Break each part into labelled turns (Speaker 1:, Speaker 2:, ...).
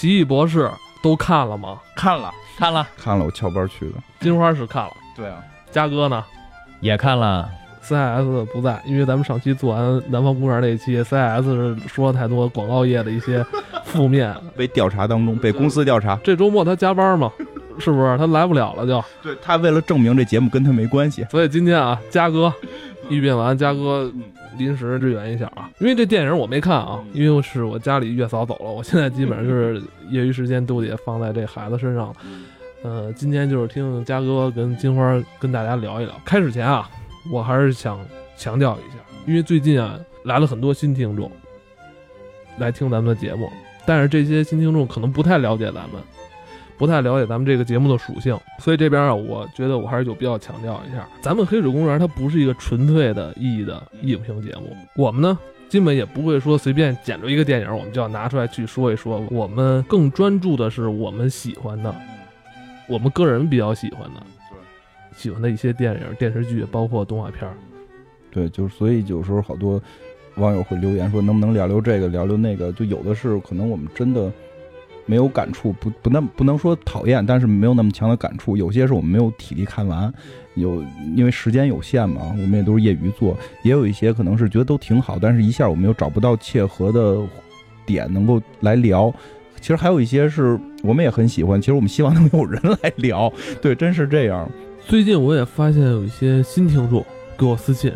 Speaker 1: 奇异博士都看了吗？
Speaker 2: 看了，
Speaker 3: 看了，
Speaker 2: 看了，我翘班去的。
Speaker 1: 金花是看了，
Speaker 2: 对啊，
Speaker 1: 嘉哥呢
Speaker 3: 也看了
Speaker 1: ，？CIS 不在，因为咱们上期做完南方公园那一期，CIS 是说了太多广告业的一些负面。
Speaker 2: 被调查当中，被公司调查。
Speaker 1: 这周末他加班嘛，是不是？他来不了了就。
Speaker 2: 对他为了证明这节目跟他没关系，
Speaker 1: 所以今天啊，嘉哥预变完，嘉哥临时支援一下啊，因为这电影我没看啊，因为是我家里月嫂走了，我现在基本上就是业余时间都得放在这孩子身上。呃，今天就是听嘉哥跟金花跟大家聊一聊。开始前啊，我还是想强调一下，因为最近啊来了很多新听众来听咱们的节目，但是这些新听众可能不太了解咱们。不太了解咱们这个节目的属性，所以这边啊，我觉得我还是有必要强调一下，咱们黑水公园它不是一个纯粹的意义的影评节目，我们呢基本也不会说随便捡着一个电影，我们就要拿出来去说一说，我们更专注的是我们喜欢的，我们个人比较喜欢的，喜欢的一些电影、电视剧，包括动画片儿。
Speaker 2: 对，就是所以有时候好多网友会留言说，能不能聊聊这个，聊聊那个，就有的是可能我们真的。没有感触，不不那不能说讨厌，但是没有那么强的感触。有些是我们没有体力看完，有因为时间有限嘛，我们也都是业余做。也有一些可能是觉得都挺好，但是一下我们又找不到切合的点能够来聊。其实还有一些是我们也很喜欢，其实我们希望能有人来聊。对，真是这样。
Speaker 1: 最近我也发现有一些新听众给我私信，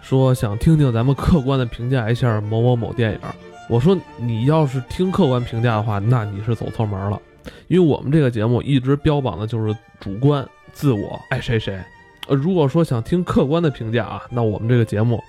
Speaker 1: 说想听听咱们客观的评价一下某某某电影。我说你要是听客观评价的话，那你是走错门了，因为我们这个节目一直标榜的就是主观、自我爱谁谁。呃，如果说想听客观的评价啊，那我们这个节目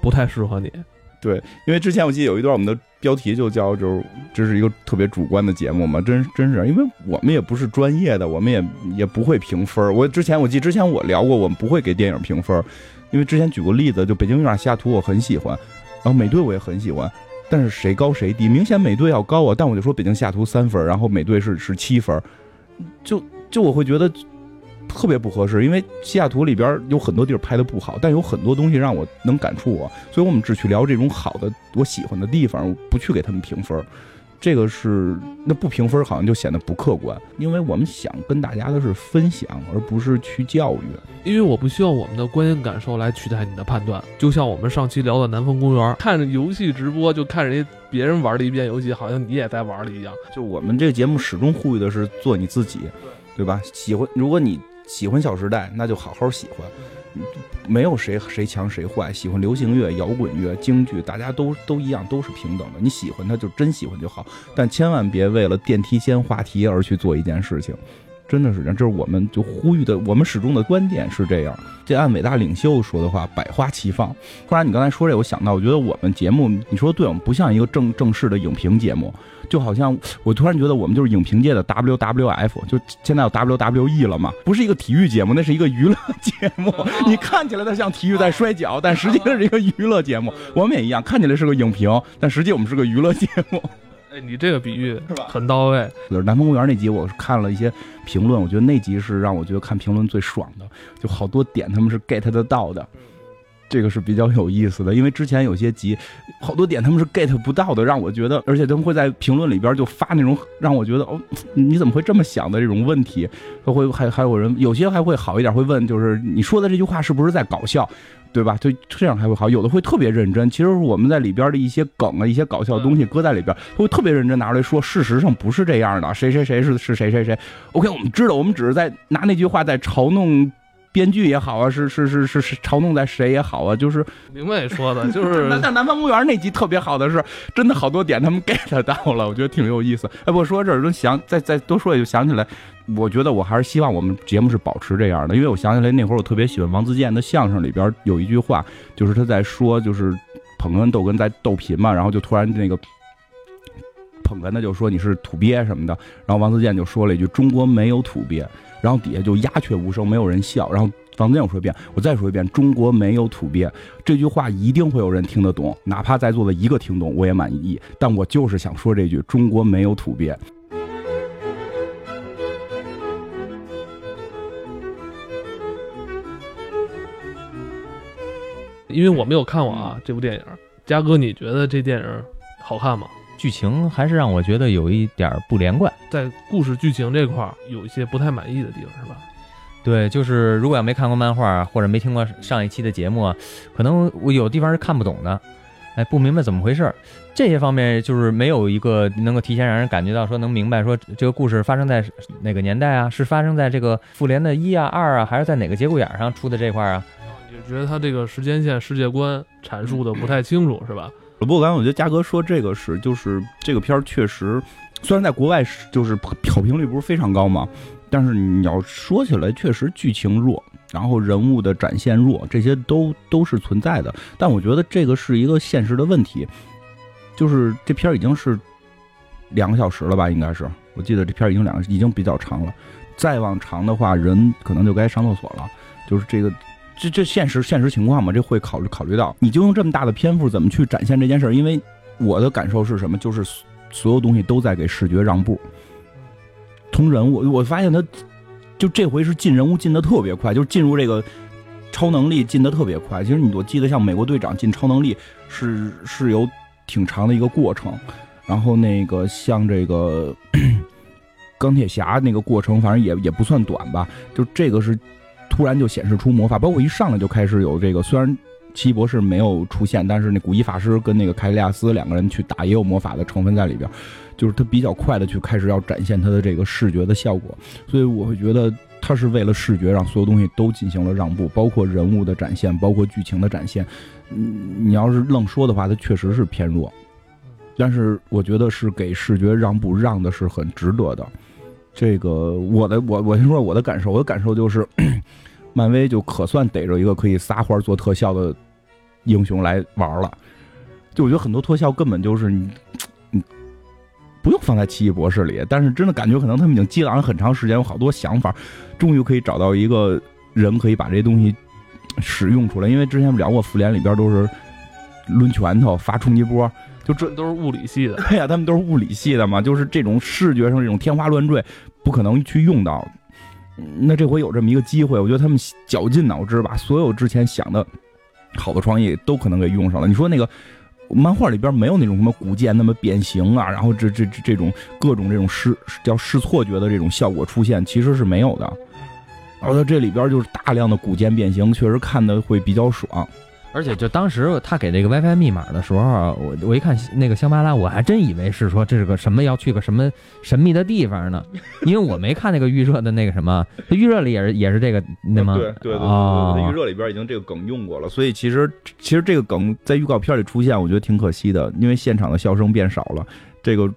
Speaker 1: 不太适合你。
Speaker 2: 对，因为之前我记得有一段我们的标题就叫就是这是一个特别主观的节目嘛，真真是，因为我们也不是专业的，我们也也不会评分。我之前我记得之前我聊过，我们不会给电影评分，因为之前举过例子，就《北京遇上西雅图》我很喜欢，然后《美队》我也很喜欢。但是谁高谁低？明显美队要高啊！但我就说北京西雅图三分，然后美队是是七分，就就我会觉得特别不合适，因为西雅图里边有很多地儿拍的不好，但有很多东西让我能感触我，所以我们只去聊这种好的我喜欢的地方，不去给他们评分。这个是那不评分好像就显得不客观，因为我们想跟大家的是分享，而不是去教育。
Speaker 1: 因为我不需要我们的观影感受来取代你的判断。就像我们上期聊的《南方公园》，看着游戏直播就看人家别人玩了一遍游戏，好像你也在玩了一样。
Speaker 2: 就我们这个节目始终呼吁的是做你自己，对吧？喜欢，如果你喜欢《小时代》，那就好好喜欢。没有谁谁强谁坏，喜欢流行乐、摇滚乐、京剧，大家都都一样，都是平等的。你喜欢他就真喜欢就好，但千万别为了电梯间话题而去做一件事情，真的是这样。这是我们就呼吁的，我们始终的观点是这样。这按伟大领袖说的话，百花齐放。突然你刚才说这，我想到，我觉得我们节目，你说对，我们不像一个正正式的影评节目。就好像我突然觉得我们就是影评界的 WWF，就现在有 WWE 了嘛，不是一个体育节目，那是一个娱乐节目。你看起来它像体育在摔跤，但实际上是一个娱乐节目。我们也一样，看起来是个影评，但实际我们是个娱乐节目。
Speaker 1: 哎，你这个比喻
Speaker 2: 是吧？
Speaker 1: 很到位。
Speaker 2: 就是南方公园那集，我是看了一些评论，我觉得那集是让我觉得看评论最爽的，就好多点他们是 get 得到的。这个是比较有意思的，因为之前有些集，好多点他们是 get 不到的，让我觉得，而且他们会在评论里边就发那种让我觉得哦，你怎么会这么想的这种问题，他会还还有人有些还会好一点，会问就是你说的这句话是不是在搞笑，对吧？就这样还会好，有的会特别认真。其实我们在里边的一些梗啊，一些搞笑的东西搁在里边，会特别认真拿出来说，事实上不是这样的，谁谁谁是是谁谁谁。OK，我们知道，我们只是在拿那句话在嘲弄。编剧也好啊，是是是是是嘲弄在谁也好啊，就是
Speaker 1: 明白你说的，就是
Speaker 2: 那但南方公园那集特别好的是，真的好多点他们 get 到了，我觉得挺有意思。哎，我说这儿就想再再多说也就想起来，我觉得我还是希望我们节目是保持这样的，因为我想起来那会儿我特别喜欢王自健的相声里边有一句话，就是他在说就是捧哏逗哏在逗贫嘛，然后就突然那个。捧哏的就说你是土鳖什么的，然后王自健就说了一句：“中国没有土鳖。”然后底下就鸦雀无声，没有人笑。然后王自健我说一遍，我再说一遍：“中国没有土鳖。”这句话一定会有人听得懂，哪怕在座的一个听懂，我也满意。但我就是想说这句：“中国没有土鳖。”
Speaker 1: 因为我没有看过啊这部电影，嘉哥，你觉得这电影好看吗？
Speaker 3: 剧情还是让我觉得有一点不连贯。
Speaker 1: 在故事剧情这块儿有一些不太满意的地方，是吧？
Speaker 3: 对，就是如果要没看过漫画或者没听过上一期的节目啊，可能我有地方是看不懂的，哎，不明白怎么回事儿。这些方面就是没有一个能够提前让人感觉到说能明白说这个故事发生在哪个年代啊，是发生在这个复联的一啊二啊，还是在哪个节骨眼上出的这块啊？
Speaker 1: 你觉得他这个时间线、世界观阐述的不太清楚，是吧？
Speaker 2: 不过刚才我觉得嘉哥说这个是，就是这个片儿确实，虽然在国外是就是好评率不是非常高嘛，但是你要说起来，确实剧情弱，然后人物的展现弱，这些都都是存在的。但我觉得这个是一个现实的问题，就是这片儿已经是两个小时了吧？应该是，我记得这片儿已经两个，已经比较长了。再往长的话，人可能就该上厕所了。就是这个。这这现实现实情况嘛，这会考虑考虑到，你就用这么大的篇幅怎么去展现这件事儿？因为我的感受是什么？就是所有东西都在给视觉让步。从人物，我发现他就这回是进人物进的特别快，就是进入这个超能力进的特别快。其实你我记得像美国队长进超能力是是有挺长的一个过程，然后那个像这个 钢铁侠那个过程，反正也也不算短吧。就这个是。突然就显示出魔法，包括一上来就开始有这个。虽然奇异博士没有出现，但是那古一法师跟那个凯利亚斯两个人去打也有魔法的成分在里边。就是他比较快的去开始要展现他的这个视觉的效果，所以我会觉得他是为了视觉让所有东西都进行了让步，包括人物的展现，包括剧情的展现。嗯，你要是愣说的话，它确实是偏弱。但是我觉得是给视觉让步，让的是很值得的。这个我的我我先说我的感受，我的感受就是，漫威就可算逮着一个可以撒欢做特效的英雄来玩了。就我觉得很多特效根本就是你你不用放在奇异博士里，但是真的感觉可能他们已经积攒了很长时间，有好多想法，终于可以找到一个人可以把这些东西使用出来。因为之前我们聊过，复联里边都是抡拳头发冲击波。就这
Speaker 1: 都是物理系的，
Speaker 2: 对呀，他们都是物理系的嘛，就是这种视觉上这种天花乱坠，不可能去用到。那这回有这么一个机会，我觉得他们绞尽脑汁，把所有之前想的好的创意都可能给用上了。你说那个漫画里边没有那种什么古剑那么变形啊，然后这这这种各种这种视叫视错觉的这种效果出现，其实是没有的。然后这里边就是大量的古剑变形，确实看的会比较爽。
Speaker 3: 而且就当时他给这个 WiFi 密码的时候，我我一看那个香巴拉，我还真以为是说这是个什么要去个什么神秘的地方呢，因为我没看那个预热的那个什么，预热里也是也是这个那吗？
Speaker 2: 对对对对，预热里边已经这个梗用过了，所以其实其实这个梗在预告片里出现，我觉得挺可惜的，因为现场的笑声变少了，这个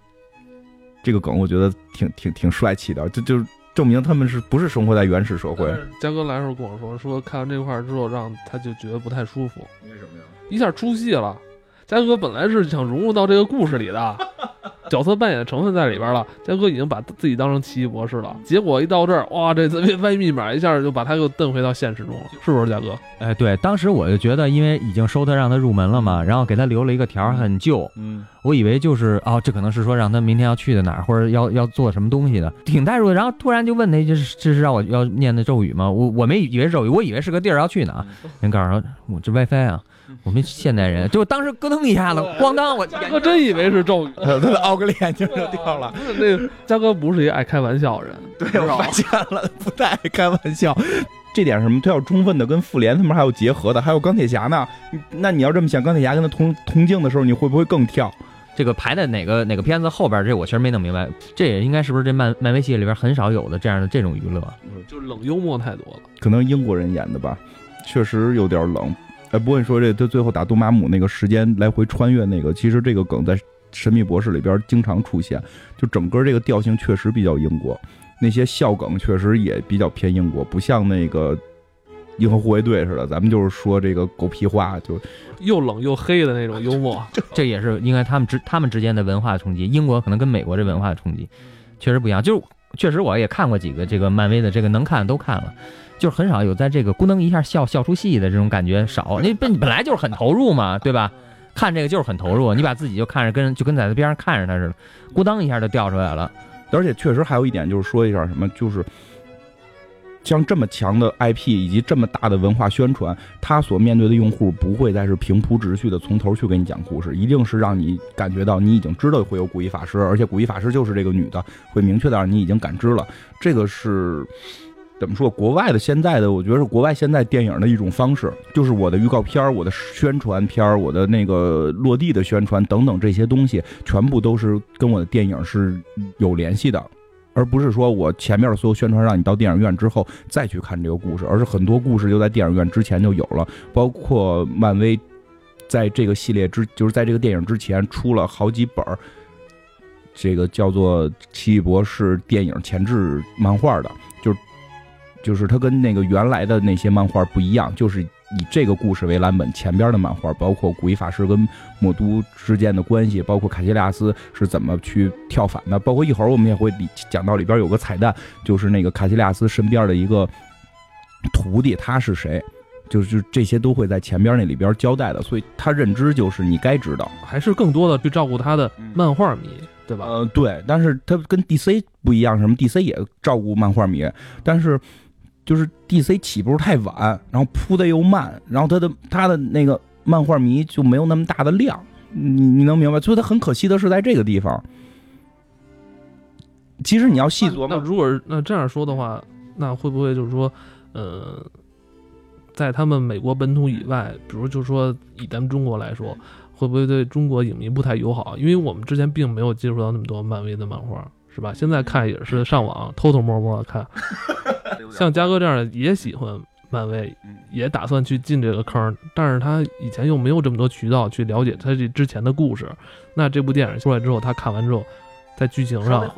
Speaker 2: 这个梗我觉得挺挺挺帅气的，就就是。证明他们是不是生活在原始社会？
Speaker 1: 嘉哥来时候跟我说，说看完这块之后，让他就觉得不太舒服。
Speaker 2: 为什么呀？
Speaker 1: 一下出戏了。嘉哥本来是想融入到这个故事里的。角色扮演的成分在里边了，嘉哥已经把自己当成奇异博士了，结果一到这儿，哇，这 WiFi 密码一下就把他又蹬回到现实中了，是不是，嘉哥？
Speaker 3: 哎，对，当时我就觉得，因为已经收他让他入门了嘛，然后给他留了一个条，很旧，
Speaker 2: 嗯，
Speaker 3: 我以为就是哦，这可能是说让他明天要去的哪儿，或者要要做什么东西的，挺带入的。然后突然就问他，这是这是让我要念的咒语吗？我我没以为咒语，我以为是个地儿要去哪。人告诉说，我这 WiFi 啊。我们现代人就当时咯噔一下子，咣当，我
Speaker 1: 哥真以为是咒语，
Speaker 2: 他的凹个眼睛就掉了。
Speaker 1: 那个嘉哥不是一爱开玩笑人，
Speaker 2: 对，我发现了，不太爱开玩笑。这点什么，他要充分的跟复联他们还有结合的，还有钢铁侠呢。那你要这么想，钢铁侠跟他同同镜的时候，你会不会更跳？
Speaker 3: 这个排在哪个哪个片子后边？这我其实没弄明白。这也应该是不是这漫漫威系列里边很少有的这样的这种娱乐？
Speaker 1: 就是冷幽默太多了，
Speaker 2: 可能英国人演的吧，确实有点冷。哎，不会说这他最后打杜马姆那个时间来回穿越那个，其实这个梗在《神秘博士》里边经常出现，就整个这个调性确实比较英国，那些笑梗确实也比较偏英国，不像那个《银河护卫队》似的，咱们就是说这个狗屁话，就
Speaker 1: 又冷又黑的那种幽默，
Speaker 3: 这也是应该他们之他们之间的文化冲击，英国可能跟美国这文化冲击确实不一样，就是确实我也看过几个这个漫威的这个能看都看了。就是很少有在这个咕噔一下笑笑出戏的这种感觉少，你本本来就是很投入嘛，对吧？看这个就是很投入，你把自己就看着跟就跟在他边上看着他似的，咕噔一下就掉出来了。
Speaker 2: 而且确实还有一点就是说一下什么，就是像这么强的 IP 以及这么大的文化宣传，他所面对的用户不会再是平铺直叙的从头去给你讲故事，一定是让你感觉到你已经知道会有古一法师，而且古一法师就是这个女的，会明确的让你已经感知了。这个是怎么说？国外的现在的，我觉得是国外现在电影的一种方式，就是我的预告片、我的宣传片、我的那个落地的宣传等等这些东西，全部都是跟我的电影是有联系的。而不是说我前面的所有宣传让你到电影院之后再去看这个故事，而是很多故事就在电影院之前就有了。包括漫威在这个系列之，就是在这个电影之前出了好几本这个叫做《奇异博士》电影前置漫画的，就是它跟那个原来的那些漫画不一样，就是。以这个故事为蓝本，前边的漫画包括古一法师跟魔都之间的关系，包括卡西利亚斯是怎么去跳反的，包括一会儿我们也会讲到里边有个彩蛋，就是那个卡西利亚斯身边的一个徒弟，他是谁，就是这些都会在前边那里边交代的，所以他认知就是你该知道，
Speaker 1: 还是更多的去照顾他的漫画迷，对吧？
Speaker 2: 呃，对，但是他跟 DC 不一样，什么 DC 也照顾漫画迷，但是。就是 DC 起步太晚，然后铺的又慢，然后他的他的那个漫画迷就没有那么大的量，你你能明白？所以他很可惜的是在这个地方。其实你要细琢磨，
Speaker 1: 那如果那这样说的话，那会不会就是说，呃，在他们美国本土以外，比如就是说以咱们中国来说，会不会对中国影迷不太友好？因为我们之前并没有接触到那么多漫威的漫画。是吧？现在看也是上网偷偷摸摸的看，像嘉哥这样的也喜欢漫威，也打算去进这个坑，但是他以前又没有这么多渠道去了解他这之前的故事。那这部电影出来之后，他看完之后。在剧情上，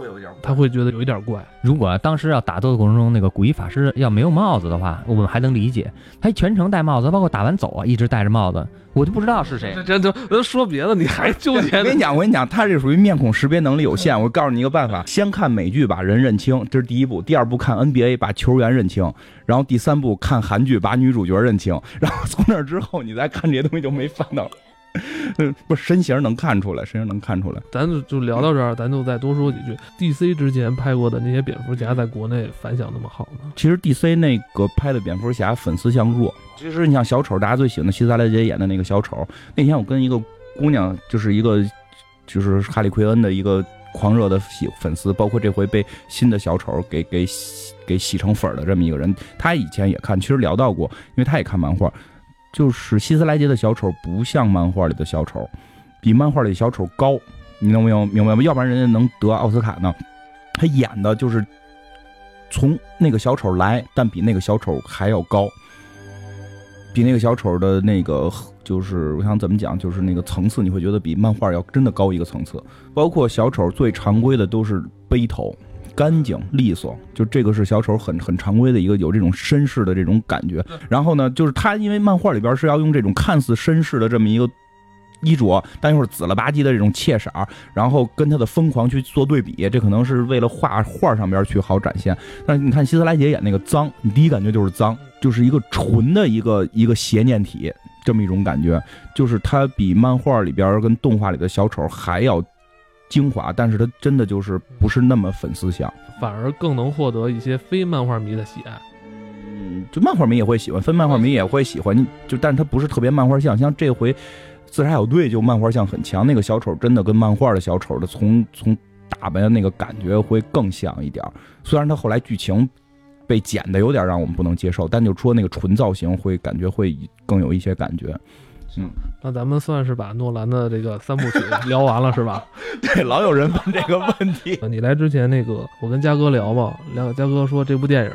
Speaker 1: 他会觉得有一点怪。
Speaker 3: 如果当时要打斗的过程中，那个古一法师要没有帽子的话，我们还能理解。他全程戴帽子，包括打完走啊，一直戴着帽子，我就不知道是谁。
Speaker 1: 这这这说别的，你还纠结？
Speaker 2: 我跟你讲，我跟你讲，他这属于面孔识别能力有限。我告诉你一个办法：先看美剧，把人认清，这是第一步；第二步看 NBA，把球员认清；然后第三步看韩剧，把女主角认清。然后从那之后，你再看这些东西就没烦恼了。嗯，不是身形能看出来，身形能看出来。
Speaker 1: 咱就就聊到这儿，咱就再多说几句。DC 之前拍过的那些蝙蝠侠，在国内反响那么好呢？
Speaker 2: 其实 DC 那个拍的蝙蝠侠粉丝向弱。其实你像小丑，大家最喜欢的希斯莱杰演的那个小丑。那天我跟一个姑娘，就是一个就是哈利奎恩的一个狂热的喜粉丝，包括这回被新的小丑给给洗给洗成粉的这么一个人，他以前也看，其实聊到过，因为他也看漫画。就是希斯莱杰的小丑不像漫画里的小丑，比漫画里小丑高，你能明明白吗？要不然人家能得奥斯卡呢。他演的就是从那个小丑来，但比那个小丑还要高，比那个小丑的那个就是我想怎么讲，就是那个层次，你会觉得比漫画要真的高一个层次。包括小丑最常规的都是背头。干净利索，就这个是小丑很很常规的一个有这种绅士的这种感觉。然后呢，就是他因为漫画里边是要用这种看似绅士的这么一个衣着，但又是紫了吧唧的这种怯色，然后跟他的疯狂去做对比，这可能是为了画画上边去好展现。但是你看希斯莱杰演那个脏，你第一感觉就是脏，就是一个纯的一个一个邪念体这么一种感觉，就是他比漫画里边跟动画里的小丑还要。精华，但是它真的就是不是那么粉丝向，
Speaker 1: 反而更能获得一些非漫画迷的喜爱。
Speaker 2: 嗯，就漫画迷也会喜欢，非漫画迷也会喜欢。就，但是他不是特别漫画像，像这回自杀小队就漫画像很强，那个小丑真的跟漫画的小丑的从从打扮的那个感觉会更像一点。虽然他后来剧情被剪的有点让我们不能接受，但就说那个纯造型会感觉会更有一些感觉。嗯，
Speaker 1: 那咱们算是把诺兰的这个三部曲 聊完了，是吧？
Speaker 2: 对，老有人问这个问题。
Speaker 1: 你来之前，那个我跟嘉哥聊嘛，聊嘉哥说这部电影，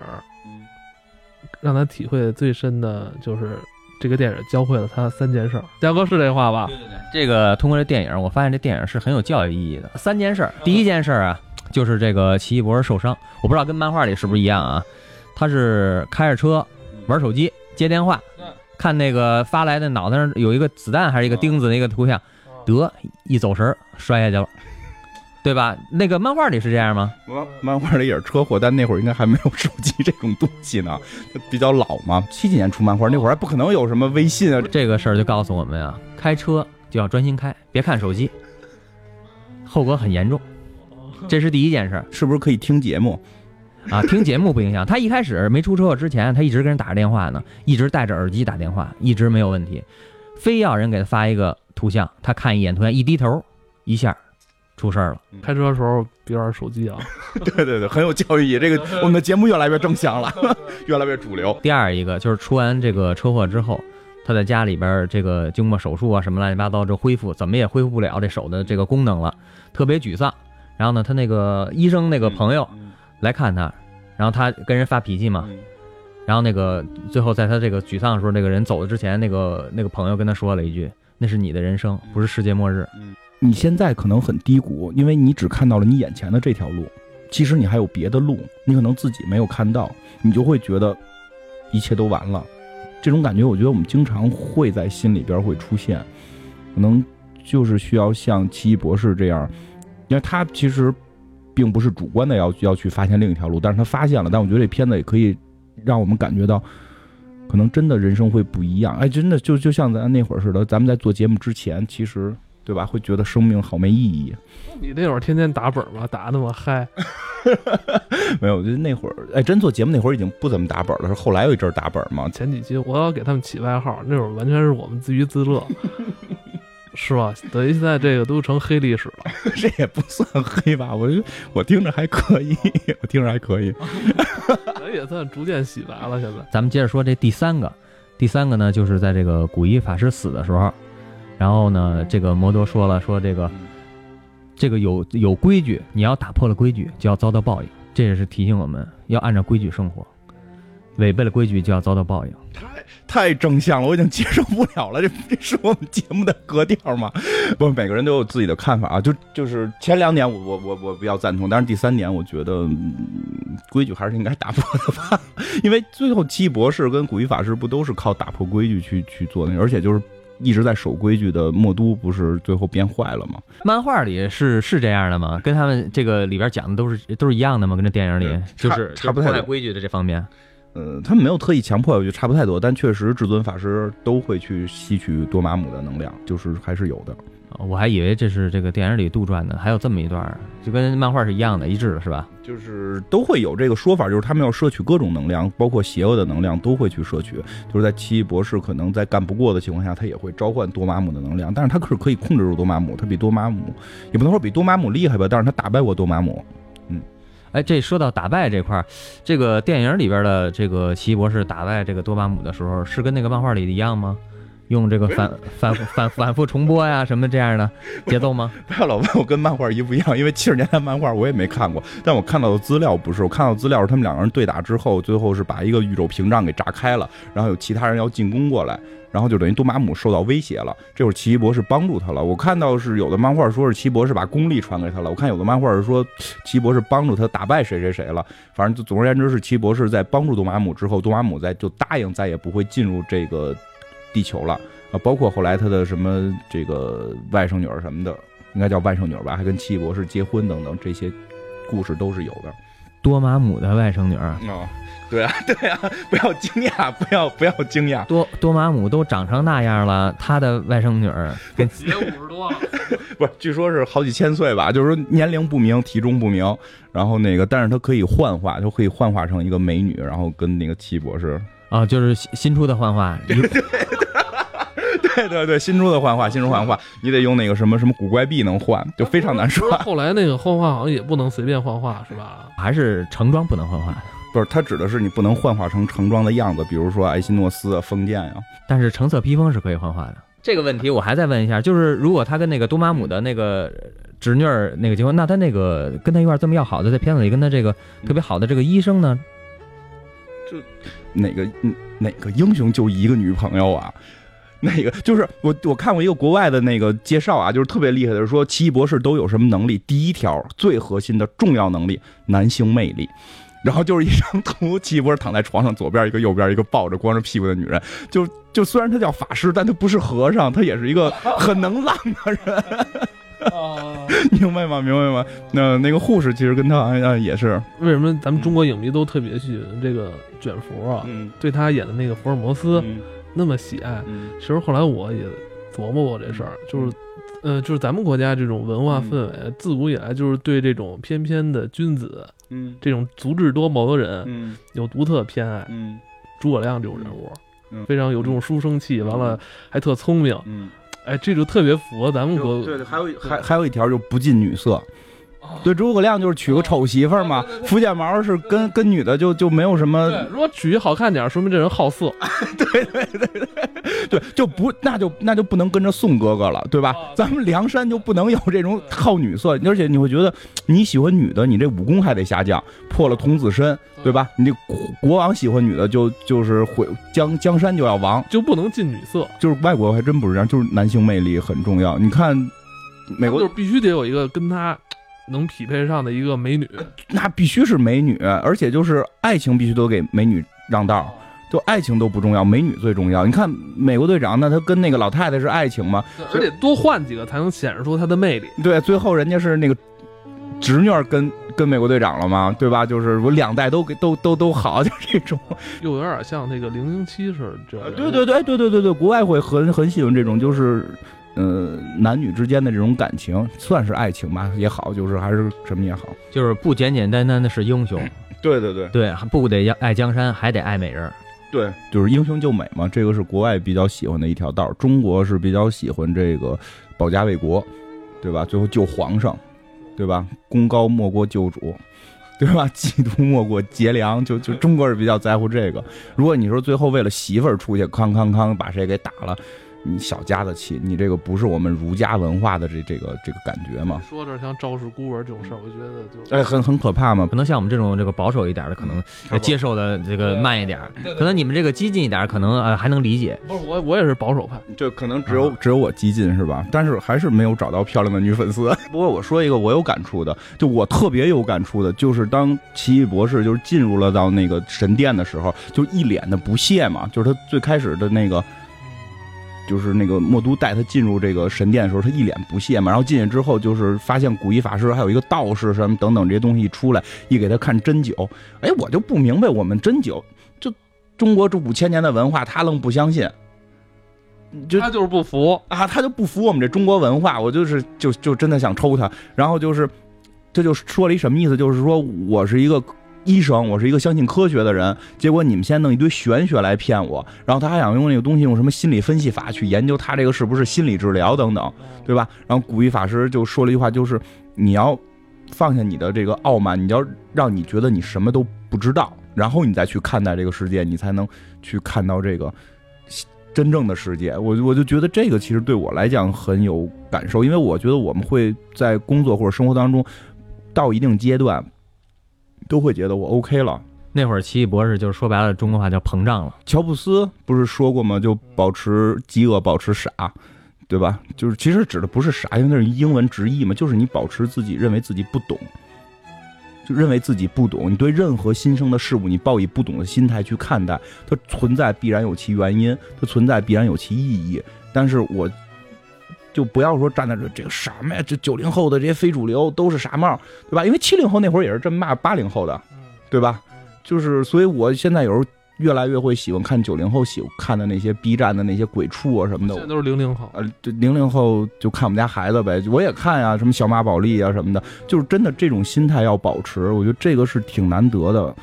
Speaker 1: 让他体会最深的就是这个电影教会了他三件事。嘉哥是这话吧？
Speaker 3: 对对对，这个通过这电影，我发现这电影是很有教育意义的。三件事，第一件事啊，就是这个奇异博士受伤，我不知道跟漫画里是不是一样啊？他是开着车玩手机接电话。看那个发来的脑袋上有一个子弹还是一个钉子那个图像，得一走神摔下去了，对吧？那个漫画里是这样吗？
Speaker 2: 漫漫画里也是车祸，但那会儿应该还没有手机这种东西呢，比较老嘛。七几年出漫画，那会儿还不可能有什么微信啊。
Speaker 3: 这个事儿就告诉我们啊，开车就要专心开，别看手机，后果很严重。这是第一件事，
Speaker 2: 是不是可以听节目？
Speaker 3: 啊，听节目不影响。他一开始没出车祸之前，他一直跟人打着电话呢，一直戴着耳机打电话，一直没有问题。非要人给他发一个图像，他看一眼图像，一低头，一下出事儿了。
Speaker 1: 开车的时候别玩手机啊！
Speaker 2: 对对对，很有教育意义。这个 我们的节目越来越正向了，越来越主流。
Speaker 3: 第二一个就是出完这个车祸之后，他在家里边这个经过手术啊什么乱七八糟，这恢复怎么也恢复不了这手的这个功能了，特别沮丧。然后呢，他那个医生那个朋友来看他，然后他跟人发脾气嘛。然后那个最后在他这个沮丧的时候，那个人走了之前，那个那个朋友跟他说了一句：“那是你的人生，不是世界末日。”
Speaker 2: 你现在可能很低谷，因为你只看到了你眼前的这条路，其实你还有别的路，你可能自己没有看到，你就会觉得一切都完了。这种感觉，我觉得我们经常会在心里边会出现，可能就是需要像奇异博士这样，因为他其实并不是主观的要要去发现另一条路，但是他发现了。但我觉得这片子也可以。让我们感觉到，可能真的人生会不一样。哎，真的就就像咱那会儿似的，咱们在做节目之前，其实对吧，会觉得生命好没意义。
Speaker 1: 你那会儿天天打本吗？打那么嗨？
Speaker 2: 没有，就那会儿，哎，真做节目那会儿已经不怎么打本了，是后来有一阵打本嘛。
Speaker 1: 前几期我要给他们起外号，那会儿完全是我们自娱自乐。是吧？等于现在这个都成黑历史了，
Speaker 2: 这也不算黑吧？我我听着还可以，我听着还可以，
Speaker 1: 也算逐渐洗白了。现在
Speaker 3: 咱们接着说这第三个，第三个呢，就是在这个古一法师死的时候，然后呢，这个摩多说了，说这个这个有有规矩，你要打破了规矩，就要遭到报应。这也是提醒我们要按照规矩生活，违背了规矩就要遭到报应。
Speaker 2: 太太正向了，我已经接受不了了。这这是我们节目的格调吗？不，每个人都有自己的看法啊。就就是前两点，我我我我比较赞同，但是第三点，我觉得规矩还是应该打破的吧。因为最后七博士跟古一法师不都是靠打破规矩去去做那个，而且就是一直在守规矩的墨都，不是最后变坏了吗？
Speaker 3: 漫画里是是这样的吗？跟他们这个里边讲的都是都是一样的吗？跟这电影里就是
Speaker 2: 差不太
Speaker 3: 多规矩的这方面。
Speaker 2: 呃，他们没有特意强迫，我觉得差不太多，但确实至尊法师都会去吸取多玛姆的能量，就是还是有的。
Speaker 3: 我还以为这是这个电影里杜撰的，还有这么一段，就跟漫画是一样的，一致的是吧？
Speaker 2: 就是都会有这个说法，就是他们要摄取各种能量，包括邪恶的能量都会去摄取。就是在奇异博士可能在干不过的情况下，他也会召唤多玛姆的能量，但是他可是可以控制住多玛姆，他比多玛姆也不能说比多玛姆厉害吧，但是他打败过多玛姆。
Speaker 3: 哎，这说到打败这块儿，这个电影里边的这个奇异博士打败这个多巴姆的时候，是跟那个漫画里的一样吗？用这个反反反反复重播呀什么这样的节奏吗？
Speaker 2: 不要老问我跟漫画一不一样，因为七十年代漫画我也没看过，但我看到的资料不是，我看到资料是他们两个人对打之后，最后是把一个宇宙屏障给炸开了，然后有其他人要进攻过来。然后就等于多玛姆受到威胁了，这会儿奇异博士帮助他了。我看到是有的漫画说是奇异博士把功力传给他了，我看有的漫画是说奇异博士帮助他打败谁谁谁了。反正就总而言之是奇异博士在帮助多玛姆之后，多玛姆在就答应再也不会进入这个地球了啊，包括后来他的什么这个外甥女儿什么的，应该叫外甥女儿吧，还跟奇异博士结婚等等这些故事都是有的。
Speaker 3: 多玛姆的外甥女儿
Speaker 2: 啊。对啊，对啊，不要惊讶，不要不要惊讶。
Speaker 3: 多多玛姆都长成那样了，他的外甥女儿 跟
Speaker 1: 也五十多了，
Speaker 2: 不是，据说是好几千岁吧，就是说年龄不明，体重不明，然后那个，但是他可以幻化，就可以幻化成一个美女，然后跟那个奇博士
Speaker 3: 啊，就是新出的幻化，
Speaker 2: 对对对对，新出的幻化，新出幻化，你得用那个什么什么古怪币能换，就非常难说。
Speaker 1: 后来那个幻化好像也不能随便幻化，是吧？
Speaker 3: 还是成装不能幻化？
Speaker 2: 不是，它指的是你不能幻化成成装的样子，比如说艾希诺斯啊、封建呀。
Speaker 3: 但是橙色披风是可以幻化的。这个问题我还再问一下，就是如果他跟那个多玛姆的那个侄女儿那个结婚，那他那个跟他一块这么要好的，在片子里跟他这个特别好的这个医生呢？
Speaker 2: 就哪个哪个英雄就一个女朋友啊？那个就是我我看过一个国外的那个介绍啊，就是特别厉害的，说奇异博士都有什么能力？第一条最核心的重要能力，男性魅力。然后就是一张图，奇异博士躺在床上，左边一个，右边一个抱着光着屁股的女人。就就虽然他叫法师，但他不是和尚，他也是一个很能浪的人。明白吗？明白吗？那那个护士其实跟他好像也是。
Speaker 1: 为什么咱们中国影迷都特别喜欢这个卷福啊？对他演的那个福尔摩斯那么喜爱。其实后来我也琢磨过这事儿，就是，呃，就是咱们国家这种文化氛围，自古以来就是对这种翩翩的君子，
Speaker 2: 嗯。
Speaker 1: 这种足智多谋的人
Speaker 2: 嗯。
Speaker 1: 有独特偏爱。
Speaker 2: 嗯。
Speaker 1: 诸葛亮这种人物
Speaker 2: 嗯，
Speaker 1: 非常有这种书生气，完了还特聪明，
Speaker 2: 嗯，
Speaker 1: 哎，这就特别符合咱们国。
Speaker 2: 对对，还有一还还有一条就不近女色。
Speaker 1: 哦
Speaker 2: 对，诸葛亮就是娶个丑媳妇儿嘛。福建毛是跟跟女的就就没有什么，
Speaker 1: 如果娶一好看点，说明这人好色。
Speaker 2: 对对对对对，就不那就那就不能跟着宋哥哥了，对吧？
Speaker 1: 哦
Speaker 2: 咱们梁山就不能有这种好女色，而且你会觉得你喜欢女的，你这武功还得下降，破了童子身，对吧？你这国国王喜欢女的就就是毁江江山就要亡，
Speaker 1: 就不能近女色，
Speaker 2: 就是外国还真不是这样，就是男性魅力很重要。你看美国
Speaker 1: 就是必须得有一个跟他能匹配上的一个美女。
Speaker 2: 那必须是美女，而且就是爱情必须都给美女让道。就爱情都不重要，美女最重要。你看美国队长，那他跟那个老太太是爱情吗？
Speaker 1: 而且多换几个才能显示出他的魅力。
Speaker 2: 对，最后人家是那个侄女儿跟跟美国队长了嘛，对吧？就是我两代都给都都都好，就这种。
Speaker 1: 又有点像那个零零七似的。
Speaker 2: 对对对对对对对，国外会很很喜欢这种，就是呃男女之间的这种感情，算是爱情吧也好，就是还是什么也好。
Speaker 3: 就是不简简单单的是英雄，
Speaker 2: 对对对
Speaker 3: 对，还不得爱江山，还得爱美人。
Speaker 2: 对，就是英雄救美嘛，这个是国外比较喜欢的一条道儿，中国是比较喜欢这个保家卫国，对吧？最后救皇上，对吧？功高莫过救主。对吧？嫉妒莫过结梁，就就中国人比较在乎这个。如果你说最后为了媳妇儿出去，康康康把谁给打了，你小家子气，你这个不是我们儒家文化的这这个这个感觉嘛？
Speaker 1: 说这像赵氏孤儿这种事儿，我觉得就
Speaker 2: 哎，很很可怕嘛。
Speaker 3: 可能像我们这种这个保守一点的，可能呃接受的这个慢一点；可能你们这个激进一点，可能呃还能理解。
Speaker 1: 不是我我也是保守派。
Speaker 2: 就可能只有只有我激进是吧？但是还是没有找到漂亮的女粉丝。不过我说一个我有感触的，就我特别有感触的，就是当奇异博士就是进入了到那个神殿的时候，就一脸的不屑嘛，就是他最开始的那个。就是那个墨都带他进入这个神殿的时候，他一脸不屑嘛。然后进去之后，就是发现古一法师还有一个道士什么等等这些东西一出来，一给他看针灸，哎，我就不明白，我们针灸就中国这五千年的文化，他愣不相信，就
Speaker 1: 他就是不服，
Speaker 2: 啊，他就不服我们这中国文化，我就是就就真的想抽他。然后就是，这就说了一什么意思？就是说我是一个医生，我是一个相信科学的人，结果你们先弄一堆玄学来骗我。然后他还想用那个东西，用什么心理分析法去研究他这个是不是心理治疗等等，对吧？然后古一法师就说了一句话，就是你要放下你的这个傲慢，你要让你觉得你什么都不知道，然后你再去看待这个世界，你才能去看到这个。真正的世界，我我就觉得这个其实对我来讲很有感受，因为我觉得我们会在工作或者生活当中，到一定阶段，都会觉得我 OK 了。
Speaker 3: 那会儿奇异博士就是说白了，中国话叫膨胀了。
Speaker 2: 乔布斯不是说过吗？就保持饥饿，保持傻，对吧？就是其实指的不是傻，因为那是英文直译嘛，就是你保持自己认为自己不懂，就认为自己不懂。你对任何新生的事物，你抱以不懂的心态去看待，它存在必然有其原因，它存在必然有其意义。但是我就不要说站在这这个什么呀，这九零后的这些非主流都是傻帽，对吧？因为七零后那会儿也是这么骂八零后的，对吧？就是，所以我现在有时候越来越会喜欢看九零后喜欢看的那些 B 站的那些鬼畜啊什么的
Speaker 1: 现在。都是零零后。
Speaker 2: 呃，这零零后就看我们家孩子呗，我也看呀，什么小马宝莉啊什么的，就是真的这种心态要保持，我觉得这个是挺难得的。